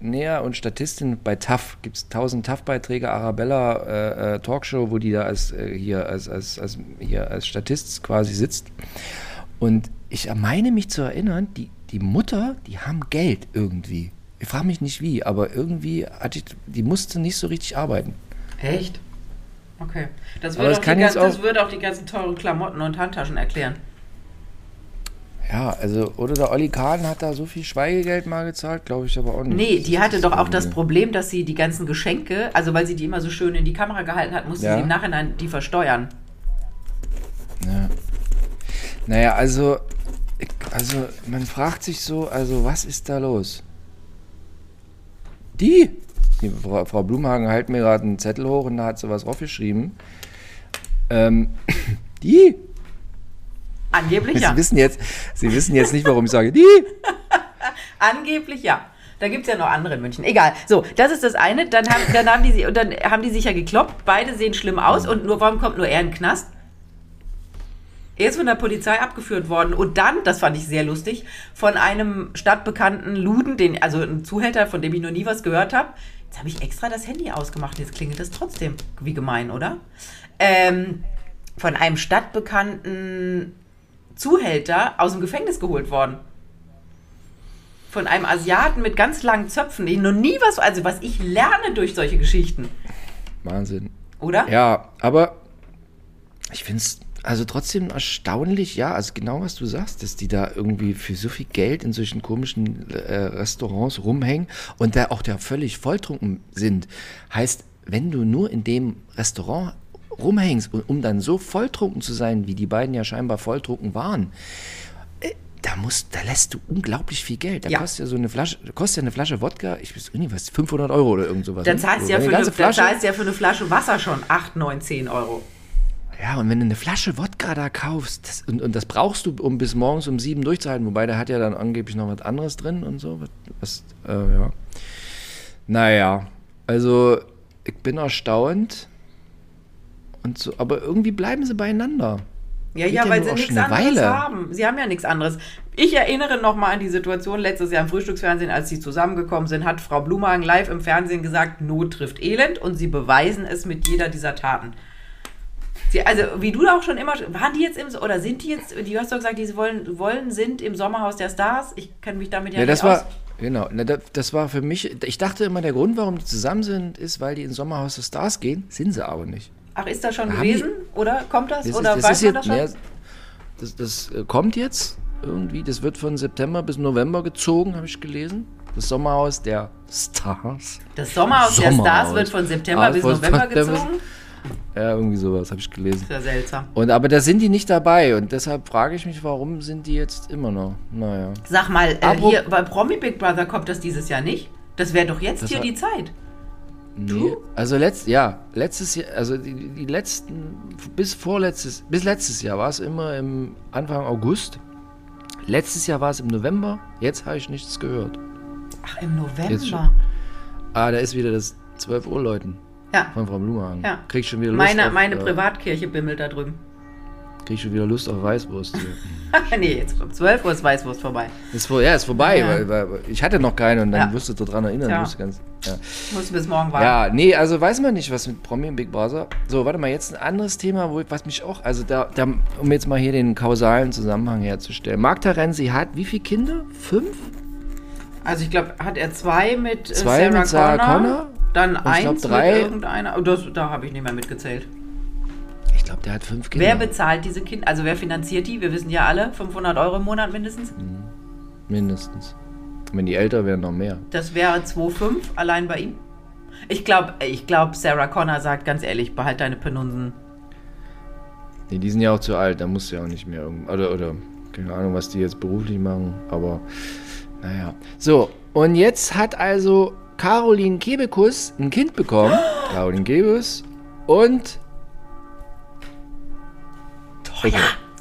Näher und Statistin bei TAF. Gibt es tausend TAF-Beiträge, Arabella äh, äh, Talkshow, wo die da als, äh, hier, als, als, als, hier als Statist quasi sitzt. Und ich meine mich zu erinnern, die, die Mutter, die haben Geld irgendwie. Ich frage mich nicht wie, aber irgendwie hatte ich, die musste nicht so richtig arbeiten. Echt? Okay. Das würde, auch, würde auch die ganzen teuren Klamotten und Handtaschen erklären. Ja, also, oder der Olli Kahn hat da so viel Schweigegeld mal gezahlt, glaube ich aber auch nicht. Nee, die hatte doch auch das Problem, dass sie die ganzen Geschenke, also weil sie die immer so schön in die Kamera gehalten hat, musste ja. sie im Nachhinein die versteuern. Ja. Naja, also, also man fragt sich so, also was ist da los? Die? Die Frau, Frau Blumhagen hält mir gerade einen Zettel hoch und da hat sie was draufgeschrieben. Ähm, die? Angeblich ja. Sie wissen, jetzt, Sie wissen jetzt nicht, warum ich sage, die? Angeblich ja. Da gibt es ja noch andere in München. Egal. So, das ist das eine. Dann haben, dann haben, die, dann haben die sich ja gekloppt. Beide sehen schlimm aus. Und nur, warum kommt nur er in den Knast? Er ist von der Polizei abgeführt worden und dann, das fand ich sehr lustig, von einem stadtbekannten Luden, den, also ein Zuhälter, von dem ich noch nie was gehört habe. Jetzt habe ich extra das Handy ausgemacht, jetzt klingelt das trotzdem. Wie gemein, oder? Ähm, von einem stadtbekannten Zuhälter aus dem Gefängnis geholt worden. Von einem Asiaten mit ganz langen Zöpfen. Ich noch nie was, also was ich lerne durch solche Geschichten. Wahnsinn. Oder? Ja, aber ich finde es also trotzdem erstaunlich, ja, also genau was du sagst, dass die da irgendwie für so viel Geld in solchen komischen äh, Restaurants rumhängen und da auch da völlig volltrunken sind. Heißt, wenn du nur in dem Restaurant rumhängst, um dann so volltrunken zu sein, wie die beiden ja scheinbar volltrunken waren, äh, da musst, da lässt du unglaublich viel Geld. Da ja. kostet ja so eine Flasche, kostet ja eine Flasche Wodka, ich weiß nicht was, 500 Euro oder irgend sowas. Dann ne? zahlst du ja, für eine, Flasche, ja für eine Flasche Wasser schon 8, 9, 10 Euro. Ja, und wenn du eine Flasche Wodka da kaufst, das, und, und das brauchst du, um bis morgens um sieben durchzuhalten, wobei der hat ja dann angeblich noch was anderes drin und so. Was, äh, ja. Naja, also ich bin erstaunt. Und so, aber irgendwie bleiben sie beieinander. Ja, Geht ja, weil sie nichts anderes Weile. haben. Sie haben ja nichts anderes. Ich erinnere nochmal an die Situation letztes Jahr im Frühstücksfernsehen, als sie zusammengekommen sind, hat Frau Blumhagen live im Fernsehen gesagt, Not trifft Elend und sie beweisen es mit jeder dieser Taten. Sie, also wie du auch schon immer, waren die jetzt im, oder sind die jetzt, du hast doch gesagt, die wollen, wollen, sind im Sommerhaus der Stars. Ich kenne mich damit ja, ja nicht das aus. War, genau, das war für mich, ich dachte immer, der Grund, warum die zusammen sind, ist, weil die ins Sommerhaus der Stars gehen. Sind sie aber nicht. Ach, ist das schon gewesen? Die, oder kommt das? das oder ist, das weiß man das schon? Ja, das, das äh, kommt jetzt irgendwie. Das wird von September bis November gezogen, habe ich gelesen. Das Sommerhaus der Stars. Das Sommerhaus, Sommerhaus. der Stars wird von September ah, bis November gezogen? Ja, irgendwie sowas habe ich gelesen. Sehr seltsam. Und aber da sind die nicht dabei und deshalb frage ich mich, warum sind die jetzt immer noch? Naja. Sag mal, äh, hier bei Promi Big Brother kommt das dieses Jahr nicht? Das wäre doch jetzt hier die Zeit. Nee, also letzt, ja, letztes Jahr, also die, die letzten, bis vorletztes, bis letztes Jahr war es immer im Anfang August. Letztes Jahr war es im November, jetzt habe ich nichts gehört. Ach, im November? Ah, da ist wieder das 12 Uhr Läuten. Ja. Von Frau Blumenhagen. Ja. Krieg schon wieder Lust meine, auf, meine äh, Privatkirche bimmelt da drüben. Krieg ich schon wieder Lust auf Weißwurst hier. nee, jetzt um 12 Uhr ist Weißwurst vorbei. Ist vor, ja, ist vorbei, ja. Weil, weil, ich hatte noch keine und dann ja. wirst du daran erinnern. Ja. Musst ganz, ja. Musst du bis morgen warten. Ja, nee, also weiß man nicht, was mit Promi und Big Brother. So, warte mal, jetzt ein anderes Thema, wo, was mich auch, also da, da, um jetzt mal hier den kausalen Zusammenhang herzustellen. Marc Terenzi hat wie viele Kinder? Fünf? Also ich glaube, hat er zwei mit äh, zwei Sarah, mit Sarah Connor? Connor? Dann und eins glaub, drei. irgendeiner. Oh, das, da habe ich nicht mehr mitgezählt. Ich glaube, der hat fünf Kinder. Wer bezahlt diese Kinder? Also wer finanziert die? Wir wissen ja alle, 500 Euro im Monat mindestens. Mhm. Mindestens. Wenn die älter wären, noch mehr. Das wäre 2,5 allein bei ihm. Ich glaube, ich glaub, Sarah Connor sagt ganz ehrlich, behalt deine Penunsen. Nee, die sind ja auch zu alt, da musst du ja auch nicht mehr. Oder, oder, keine Ahnung, was die jetzt beruflich machen, aber naja. So, und jetzt hat also Caroline Kebekus ein Kind bekommen. Caroline Kebekus und. Teuer.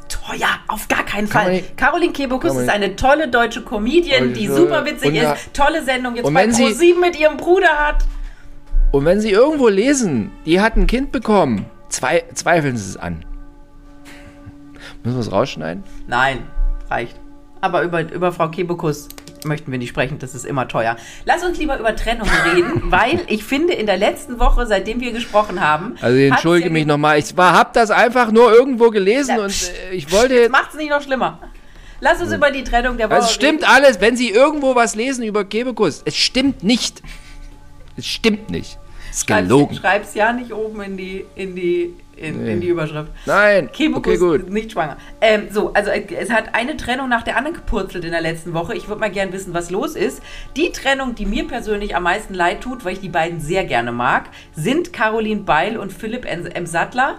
Teuer, auf gar keinen Fall. Nicht, Caroline Kebekus ist eine tolle deutsche Comedian, die super witzig ist. Tolle Sendung jetzt bei ProSieben mit ihrem Bruder hat. Und wenn Sie irgendwo lesen, die hat ein Kind bekommen, zwei, zweifeln Sie es an. Müssen wir es rausschneiden? Nein, reicht. Aber über, über Frau Kebekus möchten wir nicht sprechen, das ist immer teuer. Lass uns lieber über Trennung reden, weil ich finde, in der letzten Woche, seitdem wir gesprochen haben. Also ich entschuldige mich nochmal, ich habe das einfach nur irgendwo gelesen ja, und äh, ich wollte jetzt. Macht es nicht noch schlimmer. Lass uns über die Trennung der Woche Es stimmt reden. alles, wenn Sie irgendwo was lesen über Kebekus. Es stimmt nicht. Es stimmt nicht. Es ist gelogen. Schreib's ja nicht oben in die, in die in, nee. in die Überschrift. Nein. Kebukus okay, gut. nicht schwanger. Ähm, so, also es hat eine Trennung nach der anderen gepurzelt in der letzten Woche. Ich würde mal gerne wissen, was los ist. Die Trennung, die mir persönlich am meisten leid tut, weil ich die beiden sehr gerne mag, sind Caroline Beil und Philipp M. Sattler.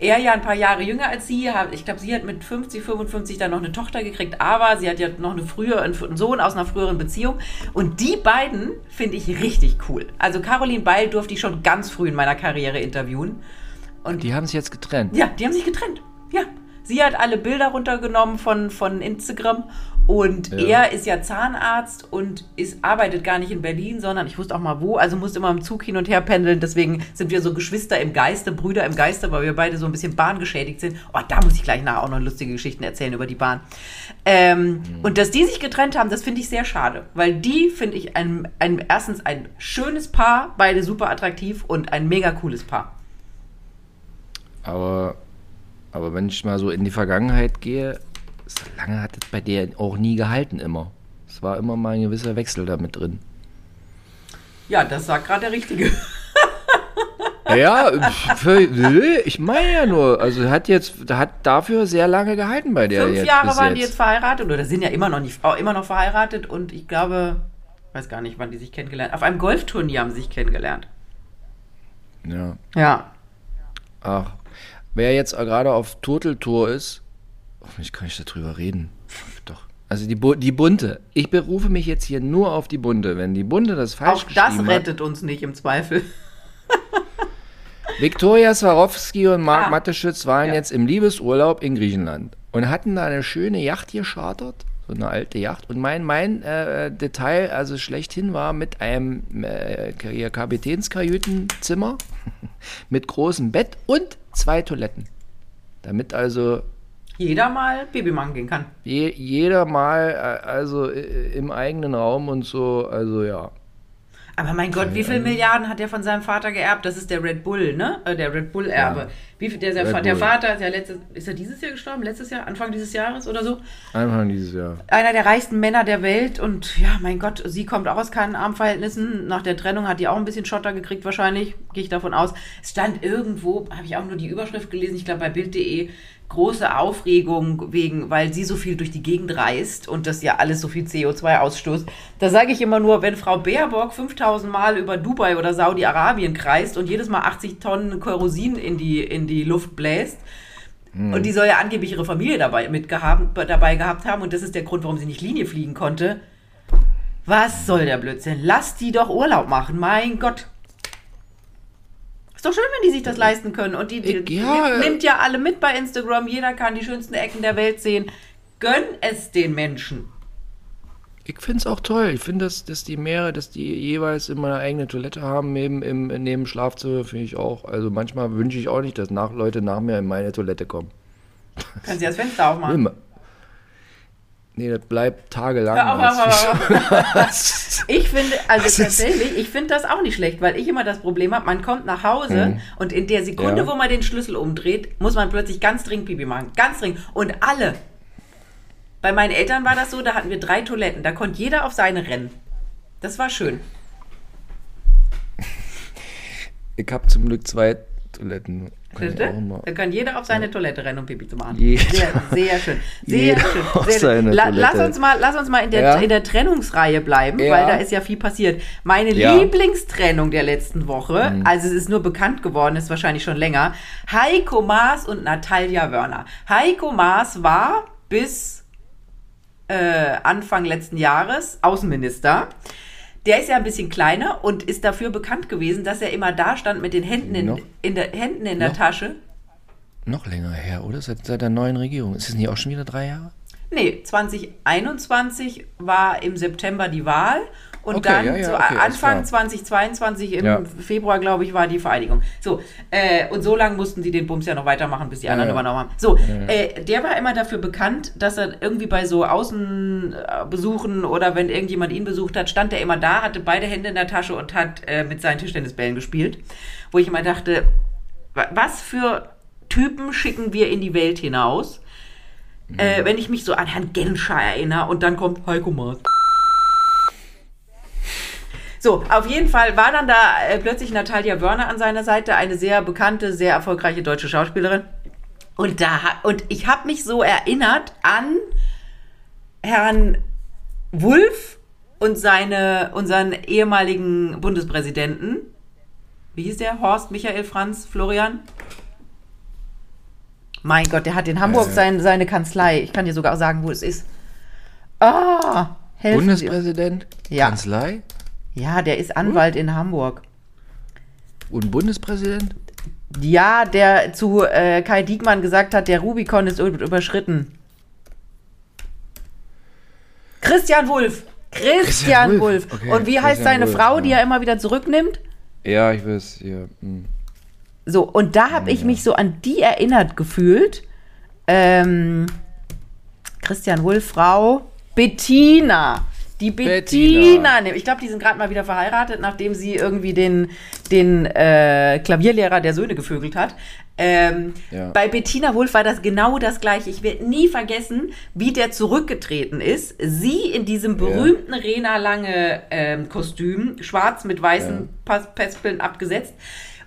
Er ja ein paar Jahre jünger als sie. Ich glaube, sie hat mit 50, 55 dann noch eine Tochter gekriegt, aber sie hat ja noch eine frühere, einen Sohn aus einer früheren Beziehung. Und die beiden finde ich richtig cool. Also Caroline Beil durfte ich schon ganz früh in meiner Karriere interviewen. Und die haben sich jetzt getrennt. Ja, die haben sich getrennt. Ja. Sie hat alle Bilder runtergenommen von, von Instagram Und ja. er ist ja Zahnarzt und ist, arbeitet gar nicht in Berlin, sondern ich wusste auch mal wo, also musste immer im Zug hin und her pendeln. Deswegen sind wir so Geschwister im Geiste, Brüder im Geiste, weil wir beide so ein bisschen bahngeschädigt sind. Oh, da muss ich gleich nachher auch noch lustige Geschichten erzählen über die Bahn. Ähm, mhm. Und dass die sich getrennt haben, das finde ich sehr schade, weil die finde ich ein, ein, erstens ein schönes Paar, beide super attraktiv und ein mega cooles Paar. Aber, aber wenn ich mal so in die Vergangenheit gehe, so lange hat es bei der auch nie gehalten immer. Es war immer mal ein gewisser Wechsel da mit drin. Ja, das sagt gerade der Richtige. ja, ich meine ja nur, also hat jetzt, hat dafür sehr lange gehalten bei der. Fünf jetzt, Jahre waren jetzt. die jetzt verheiratet oder sind ja immer noch nicht, immer noch verheiratet und ich glaube, weiß gar nicht, wann die sich kennengelernt. Auf einem Golfturnier haben sie sich kennengelernt. Ja. Ja. Ach, wer jetzt gerade auf Turteltour ist, Hoffentlich kann ich darüber reden. Doch. Also die, Bu die Bunte. Ich berufe mich jetzt hier nur auf die Bunte. Wenn die Bunte das falsch Auch das rettet hat, uns nicht im Zweifel. Viktoria Swarovski und Marc ah. Matteschütz waren ja. jetzt im Liebesurlaub in Griechenland und hatten da eine schöne Yacht geschartert, eine alte Yacht. Und mein, mein äh, Detail, also schlechthin war mit einem äh, Kapitänskajütenzimmer mit großem Bett und zwei Toiletten. Damit also jeder mal Baby machen gehen kann. Je, jeder mal, äh, also äh, im eigenen Raum und so, also ja. Aber mein Gott, wie viele Milliarden hat er von seinem Vater geerbt? Das ist der Red Bull, ne? Äh, der Red Bull-Erbe. Ja. Wie viel, der, der, der Vater ist ja letztes, ist er dieses Jahr gestorben? Letztes Jahr? Anfang dieses Jahres oder so? Anfang dieses Jahr. Einer der reichsten Männer der Welt und ja, mein Gott, sie kommt auch aus keinen Armverhältnissen. Nach der Trennung hat die auch ein bisschen Schotter gekriegt wahrscheinlich, gehe ich davon aus. Es stand irgendwo, habe ich auch nur die Überschrift gelesen, ich glaube bei Bild.de, große Aufregung wegen, weil sie so viel durch die Gegend reist und das ja alles so viel CO2 ausstoßt. Da sage ich immer nur, wenn Frau Baerbock 5000 Mal über Dubai oder Saudi-Arabien kreist und jedes Mal 80 Tonnen Kerosin in die, in die Luft bläst, mhm. und die soll ja angeblich ihre Familie dabei, mit gehabt, dabei gehabt haben und das ist der Grund, warum sie nicht Linie fliegen konnte. Was soll der Blödsinn? Lass die doch Urlaub machen, mein Gott. Ist doch schön, wenn die sich das leisten können. Und die, die, ja, nimmt, nimmt ja alle mit bei Instagram. Jeder kann die schönsten Ecken der Welt sehen. Gönn es den Menschen. Ich finde es auch toll. Ich finde, dass, dass die Meere, dass die jeweils immer eine eigene Toilette haben neben, im, neben Schlafzimmer, finde ich auch. Also manchmal wünsche ich auch nicht, dass nach Leute nach mir in meine Toilette kommen. Können Sie das Fenster aufmachen? Immer. Nee, das bleibt tagelang. ich finde, also tatsächlich, ich finde das auch nicht schlecht, weil ich immer das Problem habe, man kommt nach Hause mhm. und in der Sekunde, ja. wo man den Schlüssel umdreht, muss man plötzlich ganz dringend Pipi machen. Ganz dringend. Und alle. Bei meinen Eltern war das so, da hatten wir drei Toiletten. Da konnte jeder auf seine rennen. Das war schön. Ich habe zum Glück zwei Toiletten. Da kann jeder auf seine Toilette rennen, um Pipi zu machen. Jeder. Sehr, sehr schön. Sehr schön. Auf sehr seine La Toilette. lass, uns mal, lass uns mal in der, ja. in der Trennungsreihe bleiben, ja. weil da ist ja viel passiert. Meine ja. Lieblingstrennung der letzten Woche, mhm. also es ist nur bekannt geworden, ist wahrscheinlich schon länger, Heiko Maas und Natalia Wörner. Heiko Maas war bis äh, Anfang letzten Jahres Außenminister. Der ist ja ein bisschen kleiner und ist dafür bekannt gewesen, dass er immer da stand mit den Händen in, noch, in der, Händen in der Tasche. Noch länger her, oder? Seit, seit der neuen Regierung. Ist es nicht auch schon wieder drei Jahre? Nee, 2021 war im September die Wahl und okay, dann ja, ja, so okay, Anfang 2022, im ja. Februar, glaube ich, war die Vereidigung. So, äh, und so lange mussten sie den Bums ja noch weitermachen, bis die anderen übernommen haben. So, äh, der war immer dafür bekannt, dass er irgendwie bei so Außenbesuchen oder wenn irgendjemand ihn besucht hat, stand er immer da, hatte beide Hände in der Tasche und hat äh, mit seinen Tischtennisbällen gespielt. Wo ich immer dachte, was für Typen schicken wir in die Welt hinaus? Äh, wenn ich mich so an Herrn Genscher erinnere und dann kommt Heiko Maas. So, auf jeden Fall war dann da äh, plötzlich Natalia Wörner an seiner Seite, eine sehr bekannte, sehr erfolgreiche deutsche Schauspielerin. Und da und ich habe mich so erinnert an Herrn Wulff und seine unseren ehemaligen Bundespräsidenten. Wie hieß der? Horst Michael Franz Florian? Mein Gott, der hat in Hamburg äh. sein, seine Kanzlei. Ich kann dir sogar sagen, wo es ist. Ah, Bundespräsident? Ja. Kanzlei? Ja, der ist Anwalt hm? in Hamburg. Und Bundespräsident? Ja, der zu äh, Kai Diekmann gesagt hat, der Rubikon ist überschritten. Christian Wulff. Christian, Christian Wulff. Okay, Und wie Christian heißt seine Wolf, Frau, ja. die er immer wieder zurücknimmt? Ja, ich weiß, ja. Hm. So, und da habe ja. ich mich so an die erinnert gefühlt. Ähm, Christian Wulff, Frau Bettina. Die Bettina. Bettina. Ich glaube, die sind gerade mal wieder verheiratet, nachdem sie irgendwie den, den äh, Klavierlehrer der Söhne gevögelt hat. Ähm, ja. Bei Bettina Wulff war das genau das gleiche. Ich werde nie vergessen, wie der zurückgetreten ist. Sie in diesem berühmten ja. Rena Lange ähm, Kostüm, schwarz mit weißen ja. Pespeln abgesetzt.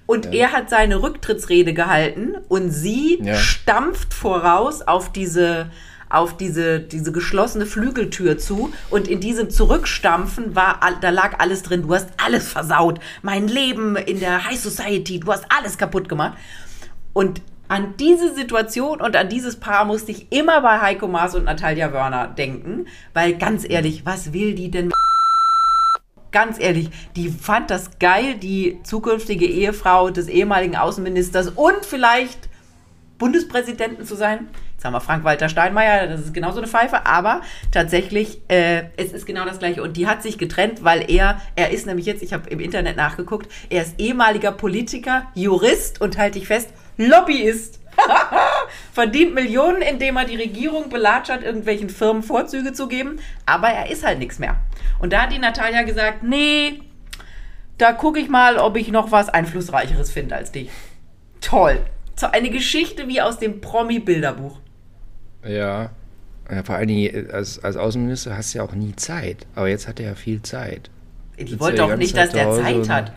Und ja. er hat seine Rücktrittsrede gehalten und sie stampft voraus auf diese auf diese, diese geschlossene Flügeltür zu und in diesem Zurückstampfen war, da lag alles drin. Du hast alles versaut. Mein Leben in der High Society, du hast alles kaputt gemacht. Und an diese Situation und an dieses Paar musste ich immer bei Heiko Maas und Natalia Wörner denken, weil ganz ehrlich, was will die denn? Ganz ehrlich, die fand das geil, die zukünftige Ehefrau des ehemaligen Außenministers und vielleicht Bundespräsidenten zu sein. Haben wir Frank-Walter Steinmeier, das ist genauso eine Pfeife, aber tatsächlich, äh, es ist genau das Gleiche. Und die hat sich getrennt, weil er, er ist nämlich jetzt, ich habe im Internet nachgeguckt, er ist ehemaliger Politiker, Jurist und halte ich fest, Lobbyist. Verdient Millionen, indem er die Regierung belatschert, irgendwelchen Firmen Vorzüge zu geben, aber er ist halt nichts mehr. Und da hat die Natalia gesagt, nee, da gucke ich mal, ob ich noch was Einflussreicheres finde als dich. Toll. So eine Geschichte wie aus dem Promi-Bilderbuch. Ja. ja. Vor allen Dingen als, als Außenminister hast du ja auch nie Zeit. Aber jetzt hat er ja viel Zeit. Die wollte doch nicht, dass der Zeit hat.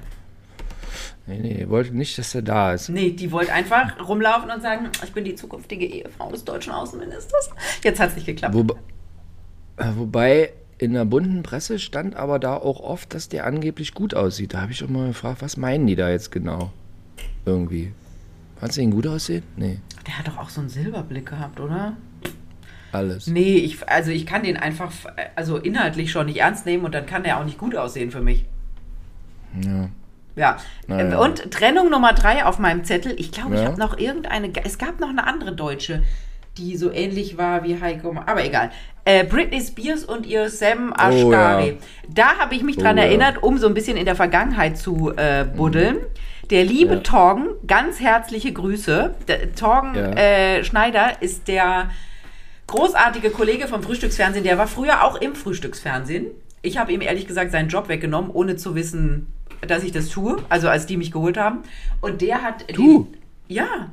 Nee, nee, die wollte nicht, dass er da ist. Nee, die wollte einfach rumlaufen und sagen, ich bin die zukünftige Ehefrau des deutschen Außenministers. Jetzt hat es nicht geklappt. Wo, äh, wobei in der bunten Presse stand aber da auch oft, dass der angeblich gut aussieht. Da habe ich auch mal gefragt, was meinen die da jetzt genau? Irgendwie. Fandest du ihn gut aussehen? Nee. Der hat doch auch so einen Silberblick gehabt, oder? Alles. Nee, ich, also ich kann den einfach, also inhaltlich schon nicht ernst nehmen und dann kann der auch nicht gut aussehen für mich. Ja. Ja. Naja. Und Trennung Nummer drei auf meinem Zettel. Ich glaube, ja. ich habe noch irgendeine. Es gab noch eine andere Deutsche, die so ähnlich war wie Heiko. Aber egal. Äh, Britney Spears und ihr Sam Ashkari. Oh, ja. Da habe ich mich dran oh, erinnert, um so ein bisschen in der Vergangenheit zu äh, buddeln. Mhm. Der liebe ja. Torgen, ganz herzliche Grüße. Der, Torgen äh, Schneider ist der großartige Kollege vom Frühstücksfernsehen. Der war früher auch im Frühstücksfernsehen. Ich habe ihm ehrlich gesagt seinen Job weggenommen, ohne zu wissen, dass ich das tue. Also als die mich geholt haben. Und der hat. Du? Den, ja,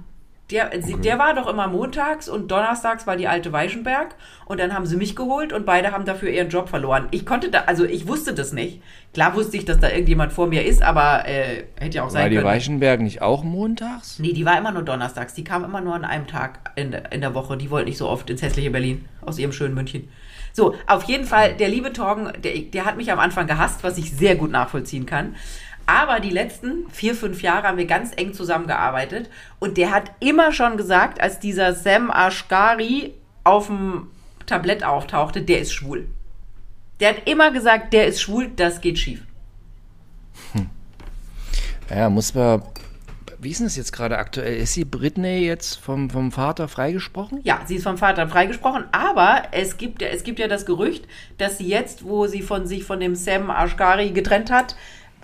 der, okay. der war doch immer montags und donnerstags war die alte Weichenberg und dann haben sie mich geholt und beide haben dafür ihren Job verloren. Ich konnte da, also ich wusste das nicht. Klar wusste ich, dass da irgendjemand vor mir ist, aber äh, hätte ja auch sein können. War die Weichenberg nicht auch montags? Nee, die war immer nur donnerstags. Die kam immer nur an einem Tag in, in der Woche. Die wollte nicht so oft ins hässliche Berlin aus ihrem schönen München. So, auf jeden Fall, der liebe Torgen, der, der hat mich am Anfang gehasst, was ich sehr gut nachvollziehen kann. Aber die letzten vier, fünf Jahre haben wir ganz eng zusammengearbeitet. Und der hat immer schon gesagt, als dieser Sam Ashkari auf dem Tablett auftauchte, der ist schwul. Der hat immer gesagt, der ist schwul, das geht schief. Hm. Ja, muss man. Wie ist denn das jetzt gerade aktuell? Ist die Britney jetzt vom, vom Vater freigesprochen? Ja, sie ist vom Vater freigesprochen, aber es gibt, es gibt ja das Gerücht, dass sie jetzt, wo sie von sich von dem Sam Ashkari getrennt hat,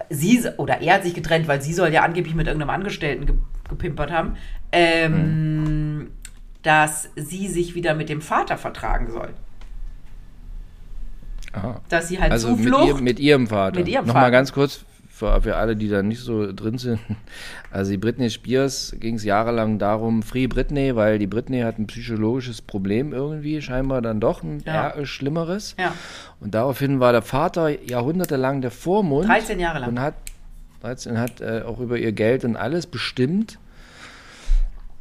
sie oder er hat sich getrennt, weil sie soll ja angeblich mit irgendeinem Angestellten ge, gepimpert haben, ähm, hm. dass sie sich wieder mit dem Vater vertragen soll. Aha. Dass sie halt also Zuflucht mit, ihr, mit ihrem Vater. Mit ihrem Nochmal Vater. ganz kurz für, für alle, die da nicht so drin sind. Also die Britney Spears ging es jahrelang darum, Free Britney, weil die Britney hat ein psychologisches Problem irgendwie, scheinbar dann doch ein ja. eher schlimmeres. Ja. Und daraufhin war der Vater jahrhundertelang der Vormund. 13 Jahre lang. Und hat, 13, hat äh, auch über ihr Geld und alles bestimmt.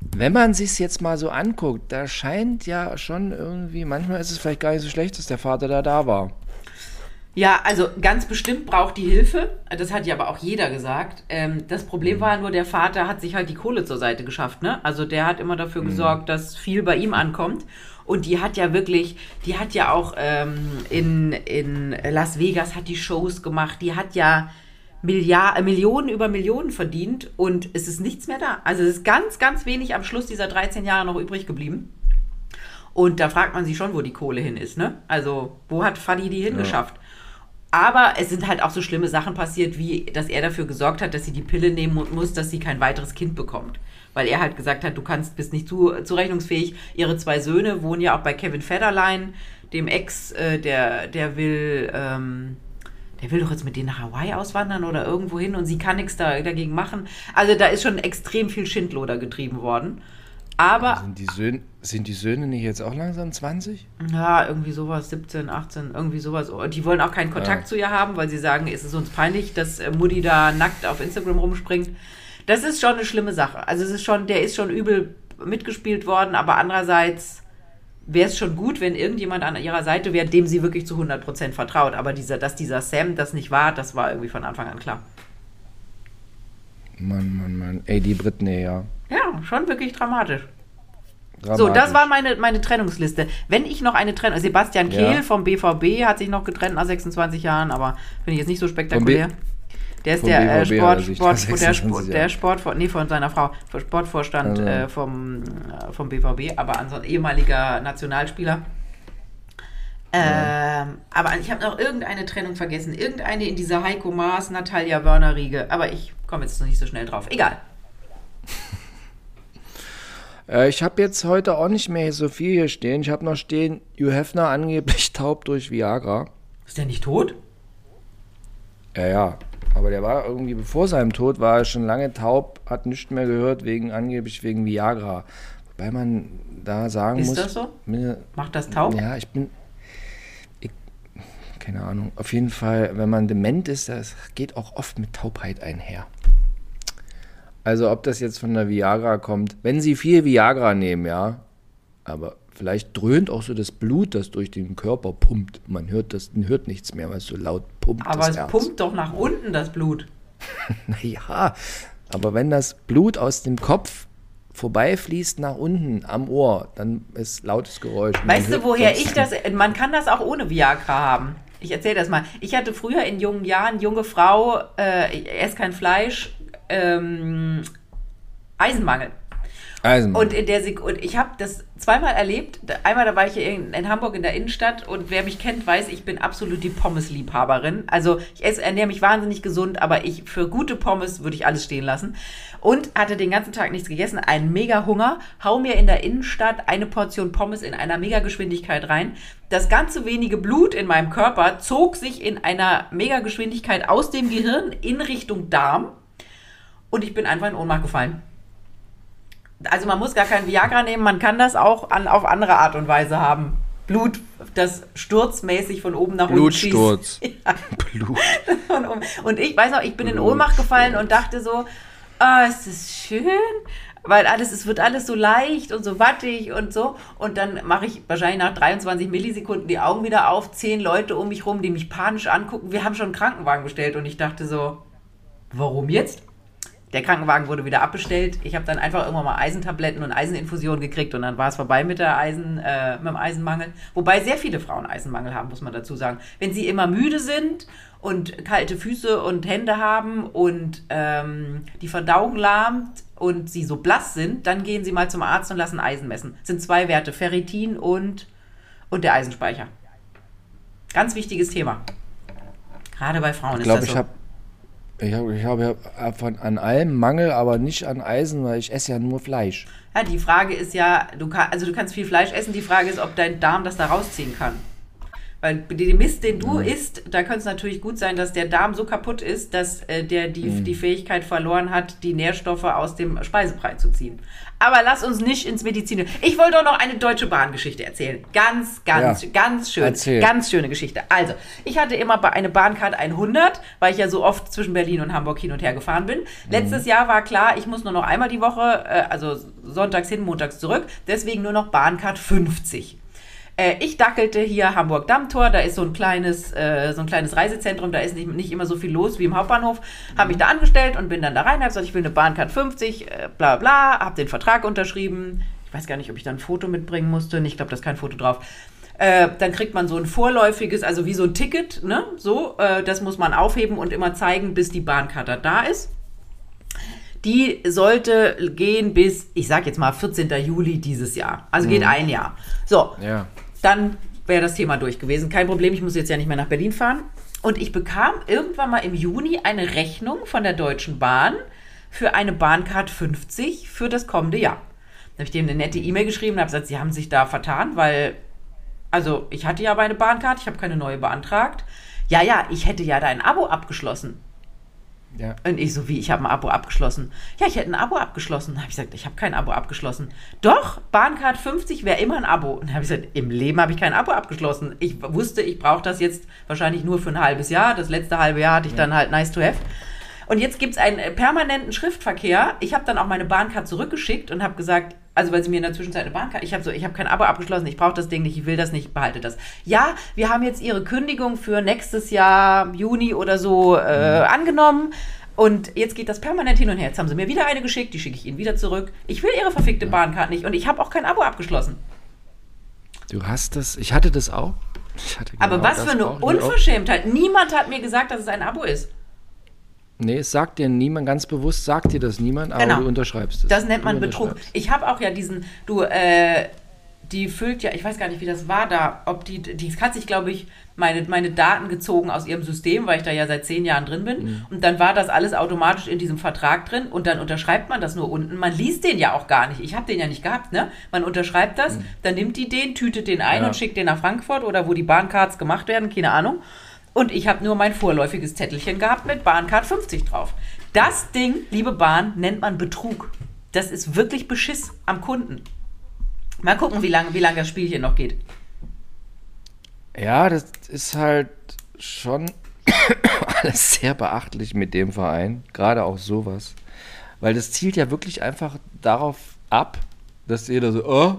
Wenn man sich jetzt mal so anguckt, da scheint ja schon irgendwie, manchmal ist es vielleicht gar nicht so schlecht, dass der Vater da da war. Ja, also ganz bestimmt braucht die Hilfe. Das hat ja aber auch jeder gesagt. Ähm, das Problem mhm. war nur, der Vater hat sich halt die Kohle zur Seite geschafft. Ne? Also der hat immer dafür mhm. gesorgt, dass viel bei ihm ankommt. Und die hat ja wirklich, die hat ja auch ähm, in, in Las Vegas hat die Shows gemacht. Die hat ja Milliard, äh, Millionen über Millionen verdient und es ist nichts mehr da. Also es ist ganz, ganz wenig am Schluss dieser 13 Jahre noch übrig geblieben. Und da fragt man sich schon, wo die Kohle hin ist, ne? Also, wo hat Fadi die hingeschafft? Ja. Aber es sind halt auch so schlimme Sachen passiert, wie dass er dafür gesorgt hat, dass sie die Pille nehmen muss, dass sie kein weiteres Kind bekommt. Weil er halt gesagt hat, du kannst, bist nicht zu, zurechnungsfähig. Ihre zwei Söhne wohnen ja auch bei Kevin Federline, dem Ex, äh, der, der will, ähm, der will doch jetzt mit denen nach Hawaii auswandern oder irgendwo hin und sie kann nichts da, dagegen machen. Also da ist schon extrem viel Schindloder getrieben worden. Aber. Sind die, Söhne, sind die Söhne nicht jetzt auch langsam 20? Ja, irgendwie sowas, 17, 18, irgendwie sowas. Die wollen auch keinen Kontakt ja. zu ihr haben, weil sie sagen, es ist uns peinlich, dass äh, Mutti da nackt auf Instagram rumspringt. Das ist schon eine schlimme Sache. Also es ist schon, der ist schon übel mitgespielt worden, aber andererseits wäre es schon gut, wenn irgendjemand an ihrer Seite wäre, dem sie wirklich zu 100% vertraut. Aber dieser, dass dieser Sam das nicht war, das war irgendwie von Anfang an klar. Mann, Mann, Mann. Ey, die Britney, ja. Ja, schon wirklich dramatisch. dramatisch. So, das war meine, meine Trennungsliste. Wenn ich noch eine Trennung. Sebastian Kehl ja. vom BVB hat sich noch getrennt nach 26 Jahren, aber finde ich jetzt nicht so spektakulär. Der ist der, äh, Sport, Sport, der, Sport, der Sport, nee, von seiner Frau, Sportvorstand also. äh, vom, äh, vom BVB, aber ansonsten ehemaliger Nationalspieler. Ähm, aber ich habe noch irgendeine Trennung vergessen. Irgendeine in dieser Heiko Maas, Natalia Wörner-Riege. Aber ich komme jetzt noch nicht so schnell drauf. Egal. Äh, ich habe jetzt heute auch nicht mehr so viel hier stehen. Ich habe noch stehen, Hugh Hefner angeblich taub durch Viagra. Ist der nicht tot? Ja, ja. Aber der war irgendwie, bevor seinem Tod, war er schon lange taub, hat nichts mehr gehört, wegen angeblich wegen Viagra. Wobei man da sagen ist muss. Ist das so? Mir, Macht das taub? Ja, ich bin. Ich, keine Ahnung. Auf jeden Fall, wenn man dement ist, das geht auch oft mit Taubheit einher. Also ob das jetzt von der Viagra kommt. Wenn Sie viel Viagra nehmen, ja, aber vielleicht dröhnt auch so das Blut, das durch den Körper pumpt. Man hört das, hört nichts mehr, weil es so laut pumpt. Aber es Herz. pumpt doch nach unten das Blut. naja, aber wenn das Blut aus dem Kopf vorbeifließt nach unten am Ohr, dann ist lautes Geräusch. Weißt du, woher ich das, man kann das auch ohne Viagra haben. Ich erzähle das mal. Ich hatte früher in jungen Jahren, junge Frau, äh, ich esse kein Fleisch, ähm, Eisenmangel. Eisenmangel. Und in der Sek und ich habe das zweimal erlebt. Einmal da war ich in, in, Hamburg in der Innenstadt und wer mich kennt, weiß, ich bin absolut die Pommes-Liebhaberin. Also ich esse, ernähre mich wahnsinnig gesund, aber ich für gute Pommes würde ich alles stehen lassen. Und hatte den ganzen Tag nichts gegessen, einen mega Hunger, hau mir in der Innenstadt eine Portion Pommes in einer mega Geschwindigkeit rein. Das ganze wenige Blut in meinem Körper zog sich in einer mega Geschwindigkeit aus dem Gehirn in Richtung Darm und ich bin einfach in Ohnmacht gefallen. Also man muss gar kein Viagra nehmen, man kann das auch an, auf andere Art und Weise haben. Blut, das sturzmäßig von oben nach unten Blutsturz. Ja. Blut. Und ich weiß noch, ich bin in Ohnmacht gefallen und dachte so, oh, ist das schön, weil alles, es wird alles so leicht und so wattig und so. Und dann mache ich wahrscheinlich nach 23 Millisekunden die Augen wieder auf, zehn Leute um mich rum, die mich panisch angucken. Wir haben schon einen Krankenwagen bestellt und ich dachte so, warum jetzt? Der Krankenwagen wurde wieder abbestellt. Ich habe dann einfach irgendwann mal Eisentabletten und Eiseninfusionen gekriegt und dann war es vorbei mit, der Eisen, äh, mit dem Eisenmangel. Wobei sehr viele Frauen Eisenmangel haben, muss man dazu sagen. Wenn sie immer müde sind und kalte Füße und Hände haben und ähm, die Verdauung lahmt und sie so blass sind, dann gehen sie mal zum Arzt und lassen Eisen messen. Das sind zwei Werte, Ferritin und, und der Eisenspeicher. Ganz wichtiges Thema. Gerade bei Frauen ich glaub, ist das so. Ich ich habe ich hab ja an allem Mangel, aber nicht an Eisen, weil ich esse ja nur Fleisch. Ja, die Frage ist ja, du kann, also du kannst viel Fleisch essen, die Frage ist, ob dein Darm das da rausziehen kann. Weil den Mist, den du mhm. isst, da könnte es natürlich gut sein, dass der Darm so kaputt ist, dass äh, der die, mhm. die Fähigkeit verloren hat, die Nährstoffe aus dem Speisebrei zu ziehen. Aber lass uns nicht ins Medizin. Ich wollte doch noch eine deutsche Bahngeschichte erzählen. Ganz, ganz, ja. ganz schön. Erzähl. Ganz schöne Geschichte. Also, ich hatte immer eine Bahncard 100, weil ich ja so oft zwischen Berlin und Hamburg hin und her gefahren bin. Mhm. Letztes Jahr war klar, ich muss nur noch einmal die Woche, äh, also sonntags hin, montags zurück. Deswegen nur noch Bahncard 50. Äh, ich dackelte hier Hamburg-Dammtor, da ist so ein kleines, äh, so ein kleines Reisezentrum, da ist nicht, nicht immer so viel los wie im Hauptbahnhof. Habe mich da angestellt und bin dann da rein, habe gesagt, ich will eine Bahncard 50, äh, bla bla, habe den Vertrag unterschrieben. Ich weiß gar nicht, ob ich da ein Foto mitbringen musste. Ich glaube, da ist kein Foto drauf. Äh, dann kriegt man so ein vorläufiges, also wie so ein Ticket, ne? So, äh, das muss man aufheben und immer zeigen, bis die Bahnkarte da ist. Die sollte gehen bis, ich sag jetzt mal, 14. Juli dieses Jahr. Also mhm. geht ein Jahr. So, ja. Dann wäre das Thema durch gewesen. Kein Problem, ich muss jetzt ja nicht mehr nach Berlin fahren. Und ich bekam irgendwann mal im Juni eine Rechnung von der Deutschen Bahn für eine Bahncard 50 für das kommende Jahr. Da habe ich dem eine nette E-Mail geschrieben und habe gesagt, sie haben sich da vertan, weil, also ich hatte ja meine Bahncard, ich habe keine neue beantragt. Ja, ja, ich hätte ja da ein Abo abgeschlossen. Ja. Und ich so, wie, ich habe ein Abo abgeschlossen. Ja, ich hätte ein Abo abgeschlossen. Dann habe ich gesagt, ich habe kein Abo abgeschlossen. Doch, Bahncard 50 wäre immer ein Abo. Und dann habe ich gesagt, im Leben habe ich kein Abo abgeschlossen. Ich wusste, ich brauche das jetzt wahrscheinlich nur für ein halbes Jahr. Das letzte halbe Jahr hatte ich ja. dann halt nice to have. Und jetzt gibt es einen permanenten Schriftverkehr. Ich habe dann auch meine Bahncard zurückgeschickt und habe gesagt, also weil sie mir in der Zwischenzeit eine Bahncard, ich habe so, ich habe kein Abo abgeschlossen, ich brauche das Ding nicht, ich will das nicht, behalte das. Ja, wir haben jetzt ihre Kündigung für nächstes Jahr Juni oder so äh, mhm. angenommen. Und jetzt geht das permanent hin und her. Jetzt haben sie mir wieder eine geschickt, die schicke ich ihnen wieder zurück. Ich will ihre verfickte Bahncard nicht und ich habe auch kein Abo abgeschlossen. Du hast das, ich hatte das auch. Hatte genau Aber was für eine Unverschämtheit. Niemand hat mir gesagt, dass es ein Abo ist. Nee, es sagt dir niemand, ganz bewusst sagt dir das niemand, aber genau. du unterschreibst es. Das nennt man Betrug. Ich habe auch ja diesen, du, äh, die füllt ja, ich weiß gar nicht, wie das war da, ob die, die hat sich, glaube ich, meine, meine Daten gezogen aus ihrem System, weil ich da ja seit zehn Jahren drin bin. Mhm. Und dann war das alles automatisch in diesem Vertrag drin und dann unterschreibt man das nur unten. Man liest den ja auch gar nicht. Ich habe den ja nicht gehabt, ne? Man unterschreibt das, mhm. dann nimmt die den, tütet den ein ja. und schickt den nach Frankfurt oder wo die Bahncards gemacht werden, keine Ahnung. Und ich habe nur mein vorläufiges Zettelchen gehabt mit Bahncard 50 drauf. Das Ding, liebe Bahn, nennt man Betrug. Das ist wirklich Beschiss am Kunden. Mal gucken, wie lange wie lang das Spielchen noch geht. Ja, das ist halt schon alles sehr beachtlich mit dem Verein. Gerade auch sowas. Weil das zielt ja wirklich einfach darauf ab, dass jeder so, oh,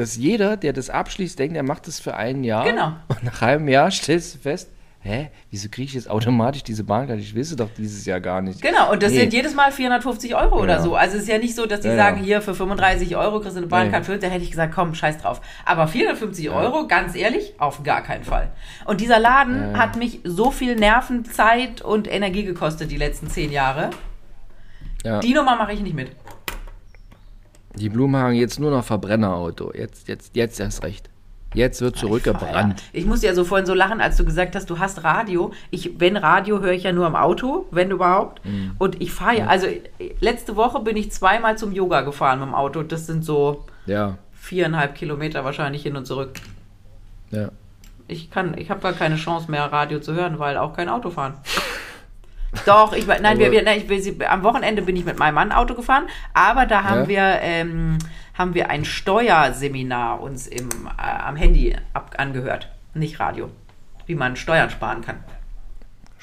dass jeder, der das abschließt, denkt, er macht das für ein Jahr. Genau. Und nach einem Jahr stellst du fest, hä, wieso kriege ich jetzt automatisch diese Bahnkarte? Ich wisse doch dieses Jahr gar nicht. Genau, und das nee. sind jedes Mal 450 Euro ja. oder so. Also es ist ja nicht so, dass die ja, sagen, ja. hier für 35 Euro kriegst du eine Bahnkarte, nee. da hätte ich gesagt, komm, scheiß drauf. Aber 450 Euro, ganz ehrlich, auf gar keinen Fall. Und dieser Laden hat mich so viel Nerven, Zeit und Energie gekostet die letzten zehn Jahre. Die Nummer mache ich nicht mit. Die Blumenhagen jetzt nur noch Verbrennerauto. Jetzt, jetzt, jetzt erst recht. Jetzt wird zurückgebrannt. Ich musste ja so vorhin so lachen, als du gesagt hast, du hast Radio. Ich, wenn Radio, höre ich ja nur im Auto, wenn überhaupt. Mhm. Und ich fahre ja, also letzte Woche bin ich zweimal zum Yoga gefahren mit dem Auto. Das sind so ja. viereinhalb Kilometer wahrscheinlich hin und zurück. Ja. Ich kann, ich habe gar keine Chance mehr, Radio zu hören, weil auch kein Auto fahren. Doch, ich, nein, wir, wir, nein ich sie, am Wochenende bin ich mit meinem Mann Auto gefahren, aber da haben ja. wir ähm, haben wir ein Steuerseminar uns im, äh, am Handy ab, angehört, nicht Radio, wie man Steuern sparen kann.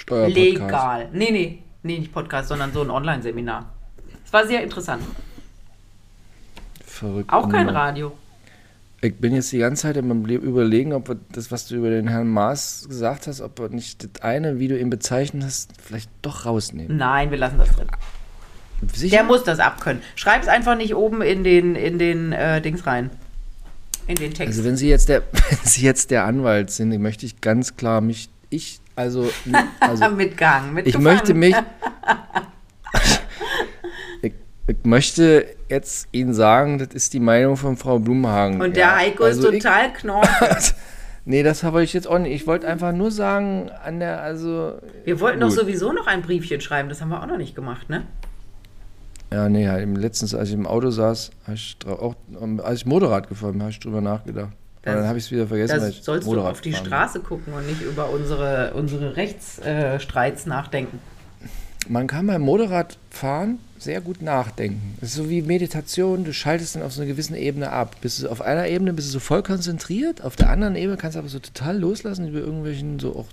Legal. Nee, nee, nee, nicht Podcast, sondern so ein Online-Seminar. Es war sehr interessant. Verrückt. Auch kein Radio. Ich bin jetzt die ganze Zeit im Überlegen, ob wir das, was du über den Herrn Maas gesagt hast, ob wir nicht das eine, wie du ihn bezeichnet hast, vielleicht doch rausnehmen. Nein, wir lassen das drin. Sicher? Der muss das abkönnen. Schreib es einfach nicht oben in den, in den äh, Dings rein. In den Text. Also wenn Sie jetzt der, wenn Sie jetzt der Anwalt sind, möchte ich ganz klar mich, ich, also, also mit Gang, mit Ich möchte mich, ich, möchte jetzt Ihnen sagen, das ist die Meinung von Frau Blumhagen. Und der ja, Heiko also ist total knorrig. nee, das wollte ich jetzt auch nicht. Ich wollte einfach nur sagen, an der, also. Wir wollten gut. doch sowieso noch ein Briefchen schreiben, das haben wir auch noch nicht gemacht, ne? Ja, nee, halt letztens, als ich im Auto saß, ich auch, als ich Motorrad gefahren bin, habe ich drüber nachgedacht. Das, dann habe ich es wieder vergessen. Das sollst Motorrad du auf die Straße gucken und nicht über unsere, unsere Rechtsstreits äh, nachdenken. Man kann beim Motorradfahren sehr gut nachdenken. Es ist so wie Meditation, du schaltest dann auf so einer gewissen Ebene ab. Bist du auf einer Ebene bist du so voll konzentriert, auf der anderen Ebene kannst du aber so total loslassen über irgendwelchen, so auch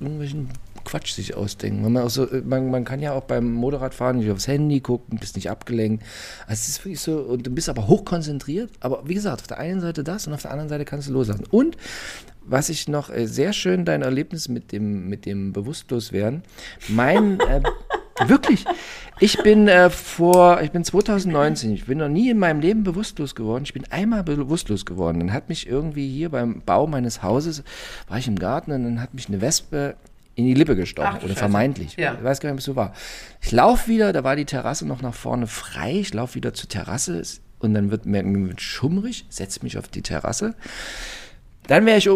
irgendwelchen Quatsch sich ausdenken. Man, so, man, man, kann ja auch beim Motorradfahren nicht aufs Handy gucken, bist nicht abgelenkt. Also es ist wirklich so, und du bist aber hochkonzentriert. Aber wie gesagt, auf der einen Seite das und auf der anderen Seite kannst du loslassen. Und was ich noch äh, sehr schön, dein Erlebnis mit dem, mit dem Bewusstloswerden. Mein, äh, wirklich, ich bin äh, vor, ich bin 2019, ich bin noch nie in meinem Leben bewusstlos geworden. Ich bin einmal bewusstlos geworden. Dann hat mich irgendwie hier beim Bau meines Hauses, war ich im Garten und dann hat mich eine Wespe in die Lippe gestochen. Ach, oder vermeintlich. Ja. Ich weiß gar nicht, ob es so war. Ich laufe wieder, da war die Terrasse noch nach vorne frei. Ich laufe wieder zur Terrasse und dann wird mir schummrig, setze mich auf die Terrasse. Dann wäre ich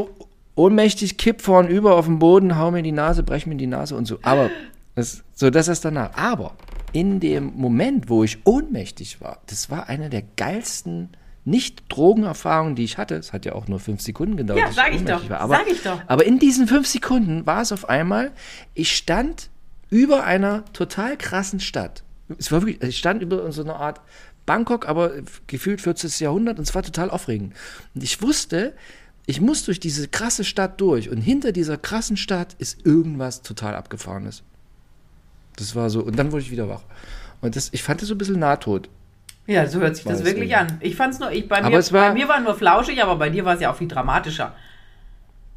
ohnmächtig, kipp vorn über auf den Boden, hau mir die Nase, brech mir die Nase und so. Aber das, so, das ist danach. Aber in dem Moment, wo ich ohnmächtig war, das war eine der geilsten nicht-Drogenerfahrungen, die ich hatte. Es hat ja auch nur fünf Sekunden gedauert. Ja, sag ich doch. War. Aber, sag ich doch. aber in diesen fünf Sekunden war es auf einmal, ich stand über einer total krassen Stadt. Es war wirklich, ich stand über so einer Art Bangkok, aber gefühlt 14. Jahrhundert und es war total aufregend. Und ich wusste, ich muss durch diese krasse Stadt durch und hinter dieser krassen Stadt ist irgendwas total abgefahrenes. Das war so, und dann wurde ich wieder wach. Und das, ich fand das so ein bisschen nahtod. Ja, so hört sich das wirklich an. Ich fand es nur, ich, bei, mir, war, bei mir war nur flauschig, aber bei dir war es ja auch viel dramatischer.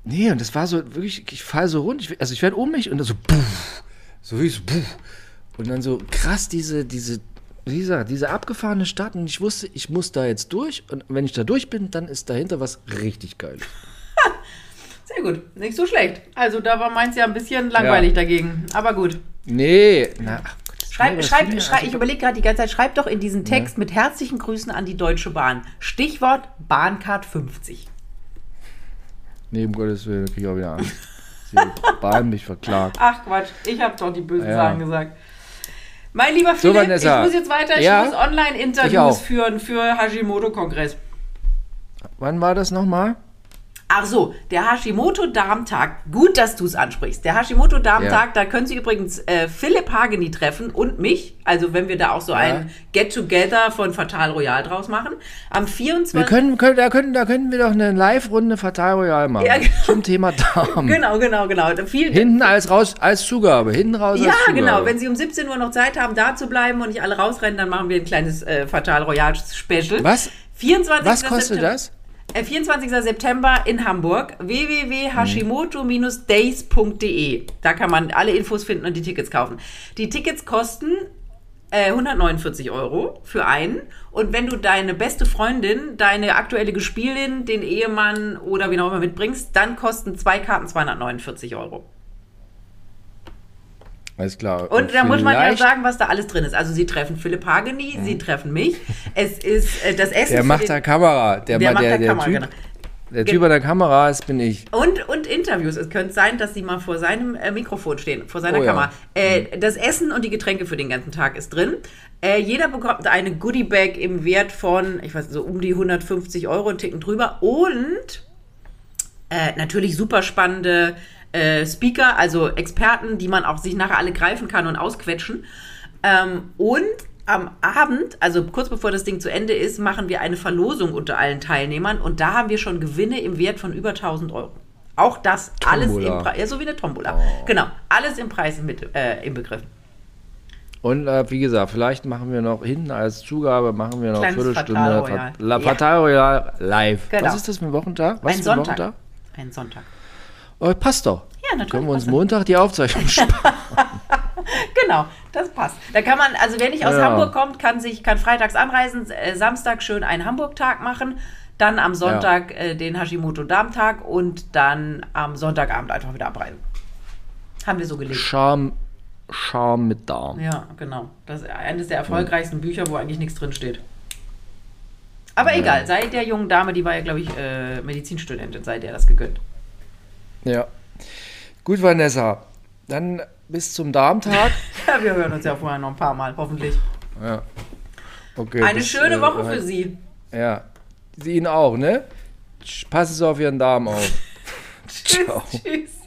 Nee, und das war so wirklich, ich fall so rund, ich, also ich werde ohnmächtig und dann so, puff, so wie so, puff. Und dann so krass diese, diese wie gesagt, diese abgefahrene Stadt und ich wusste, ich muss da jetzt durch und wenn ich da durch bin, dann ist dahinter was richtig geil. Sehr gut, nicht so schlecht. Also da war meins ja ein bisschen langweilig ja. dagegen, aber gut. Nee, na, Schreib, schreib, schreib, ich überlege gerade die ganze Zeit, schreib doch in diesen Text ja. mit herzlichen Grüßen an die Deutsche Bahn. Stichwort Bahncard 50. Nee, um Gottes Willen, kriege ich auch wieder Angst. Die Bahn mich verklagt. Ach Quatsch, ich habe doch die bösen ja. Sachen gesagt. Mein lieber Philipp, so, ich muss jetzt weiter, ich ja, muss Online-Interviews führen für Hashimoto-Kongress. Wann war das nochmal? Ach so, der Hashimoto-Darmtag. Gut, dass du es ansprichst. Der Hashimoto-Darmtag, ja. da können Sie übrigens äh, Philipp Hageni treffen und mich. Also wenn wir da auch so ja. ein Get-Together von Fatal Royal draus machen. Am 24. Wir können, können, da, können, da können wir doch eine Live-Runde Fatal Royal machen. Ja, genau. Zum Thema Darm. genau, genau, genau. Viel, Hinten als raus, als Zugabe. Hinten raus ja, als Zugabe. Ja, genau. Wenn Sie um 17 Uhr noch Zeit haben, da zu bleiben und nicht alle rausrennen, dann machen wir ein kleines äh, Fatal Royal Special. Was? 24. Was kostet September. das? 24. Äh, September in Hamburg, www.hashimoto-days.de. Da kann man alle Infos finden und die Tickets kaufen. Die Tickets kosten äh, 149 Euro für einen. Und wenn du deine beste Freundin, deine aktuelle Gespielin, den Ehemann oder wie auch immer mitbringst, dann kosten zwei Karten 249 Euro. Alles klar. Und, und da muss man ja sagen, was da alles drin ist. Also sie treffen Philipp Hageni, mhm. sie treffen mich. Es ist äh, das Essen. Der macht der Kamera. Der, der macht der, der Kamera, typ, genau. Der Typ an der Kamera, das bin ich. Und, und Interviews. Es könnte sein, dass sie mal vor seinem äh, Mikrofon stehen, vor seiner oh, Kamera. Ja. Äh, mhm. das Essen und die Getränke für den ganzen Tag ist drin. Äh, jeder bekommt eine Goodie-Bag im Wert von, ich weiß so um die 150 Euro, einen Ticken drüber. Und äh, natürlich super spannende äh, Speaker, also Experten, die man auch sich nachher alle greifen kann und ausquetschen. Ähm, und am Abend, also kurz bevor das Ding zu Ende ist, machen wir eine Verlosung unter allen Teilnehmern und da haben wir schon Gewinne im Wert von über 1000 Euro. Auch das Tombola. alles im Preis, ja, so wie eine Tombola. Oh. Genau, alles im Preis mit, äh, im Begriff. Und äh, wie gesagt, vielleicht machen wir noch hinten als Zugabe, machen wir noch eine Viertelstunde Fatal Royal, La Fatal Royal live. Genau. Was ist das für ein Wochentag? Was ein Sonntag. Wochentag? Ein Sonntag. Oh, passt doch. Ja, natürlich. Können wir uns Montag die Aufzeichnung sparen. genau, das passt. Da kann man, also wer nicht aus ja. Hamburg kommt, kann sich, kann freitags anreisen, äh, Samstag schön einen Hamburg-Tag machen, dann am Sonntag ja. äh, den Hashimoto-Darm-Tag und dann am Sonntagabend einfach wieder abreisen. Haben wir so gelegt. Charme, Charme mit Darm. Ja, genau. Das ist eines der erfolgreichsten ja. Bücher, wo eigentlich nichts drin steht. Aber egal, sei der jungen Dame, die war ja, glaube ich, äh, Medizinstudentin, sei der das gegönnt. Ja. Gut, Vanessa. Dann bis zum Darmtag. ja, wir hören uns ja vorher noch ein paar Mal, hoffentlich. Ja. Okay. Eine bis, schöne äh, Woche für Sie. Ja. Sie Ihnen auch, ne? Passen Sie auf Ihren Darm auf. Ciao. Tschüss.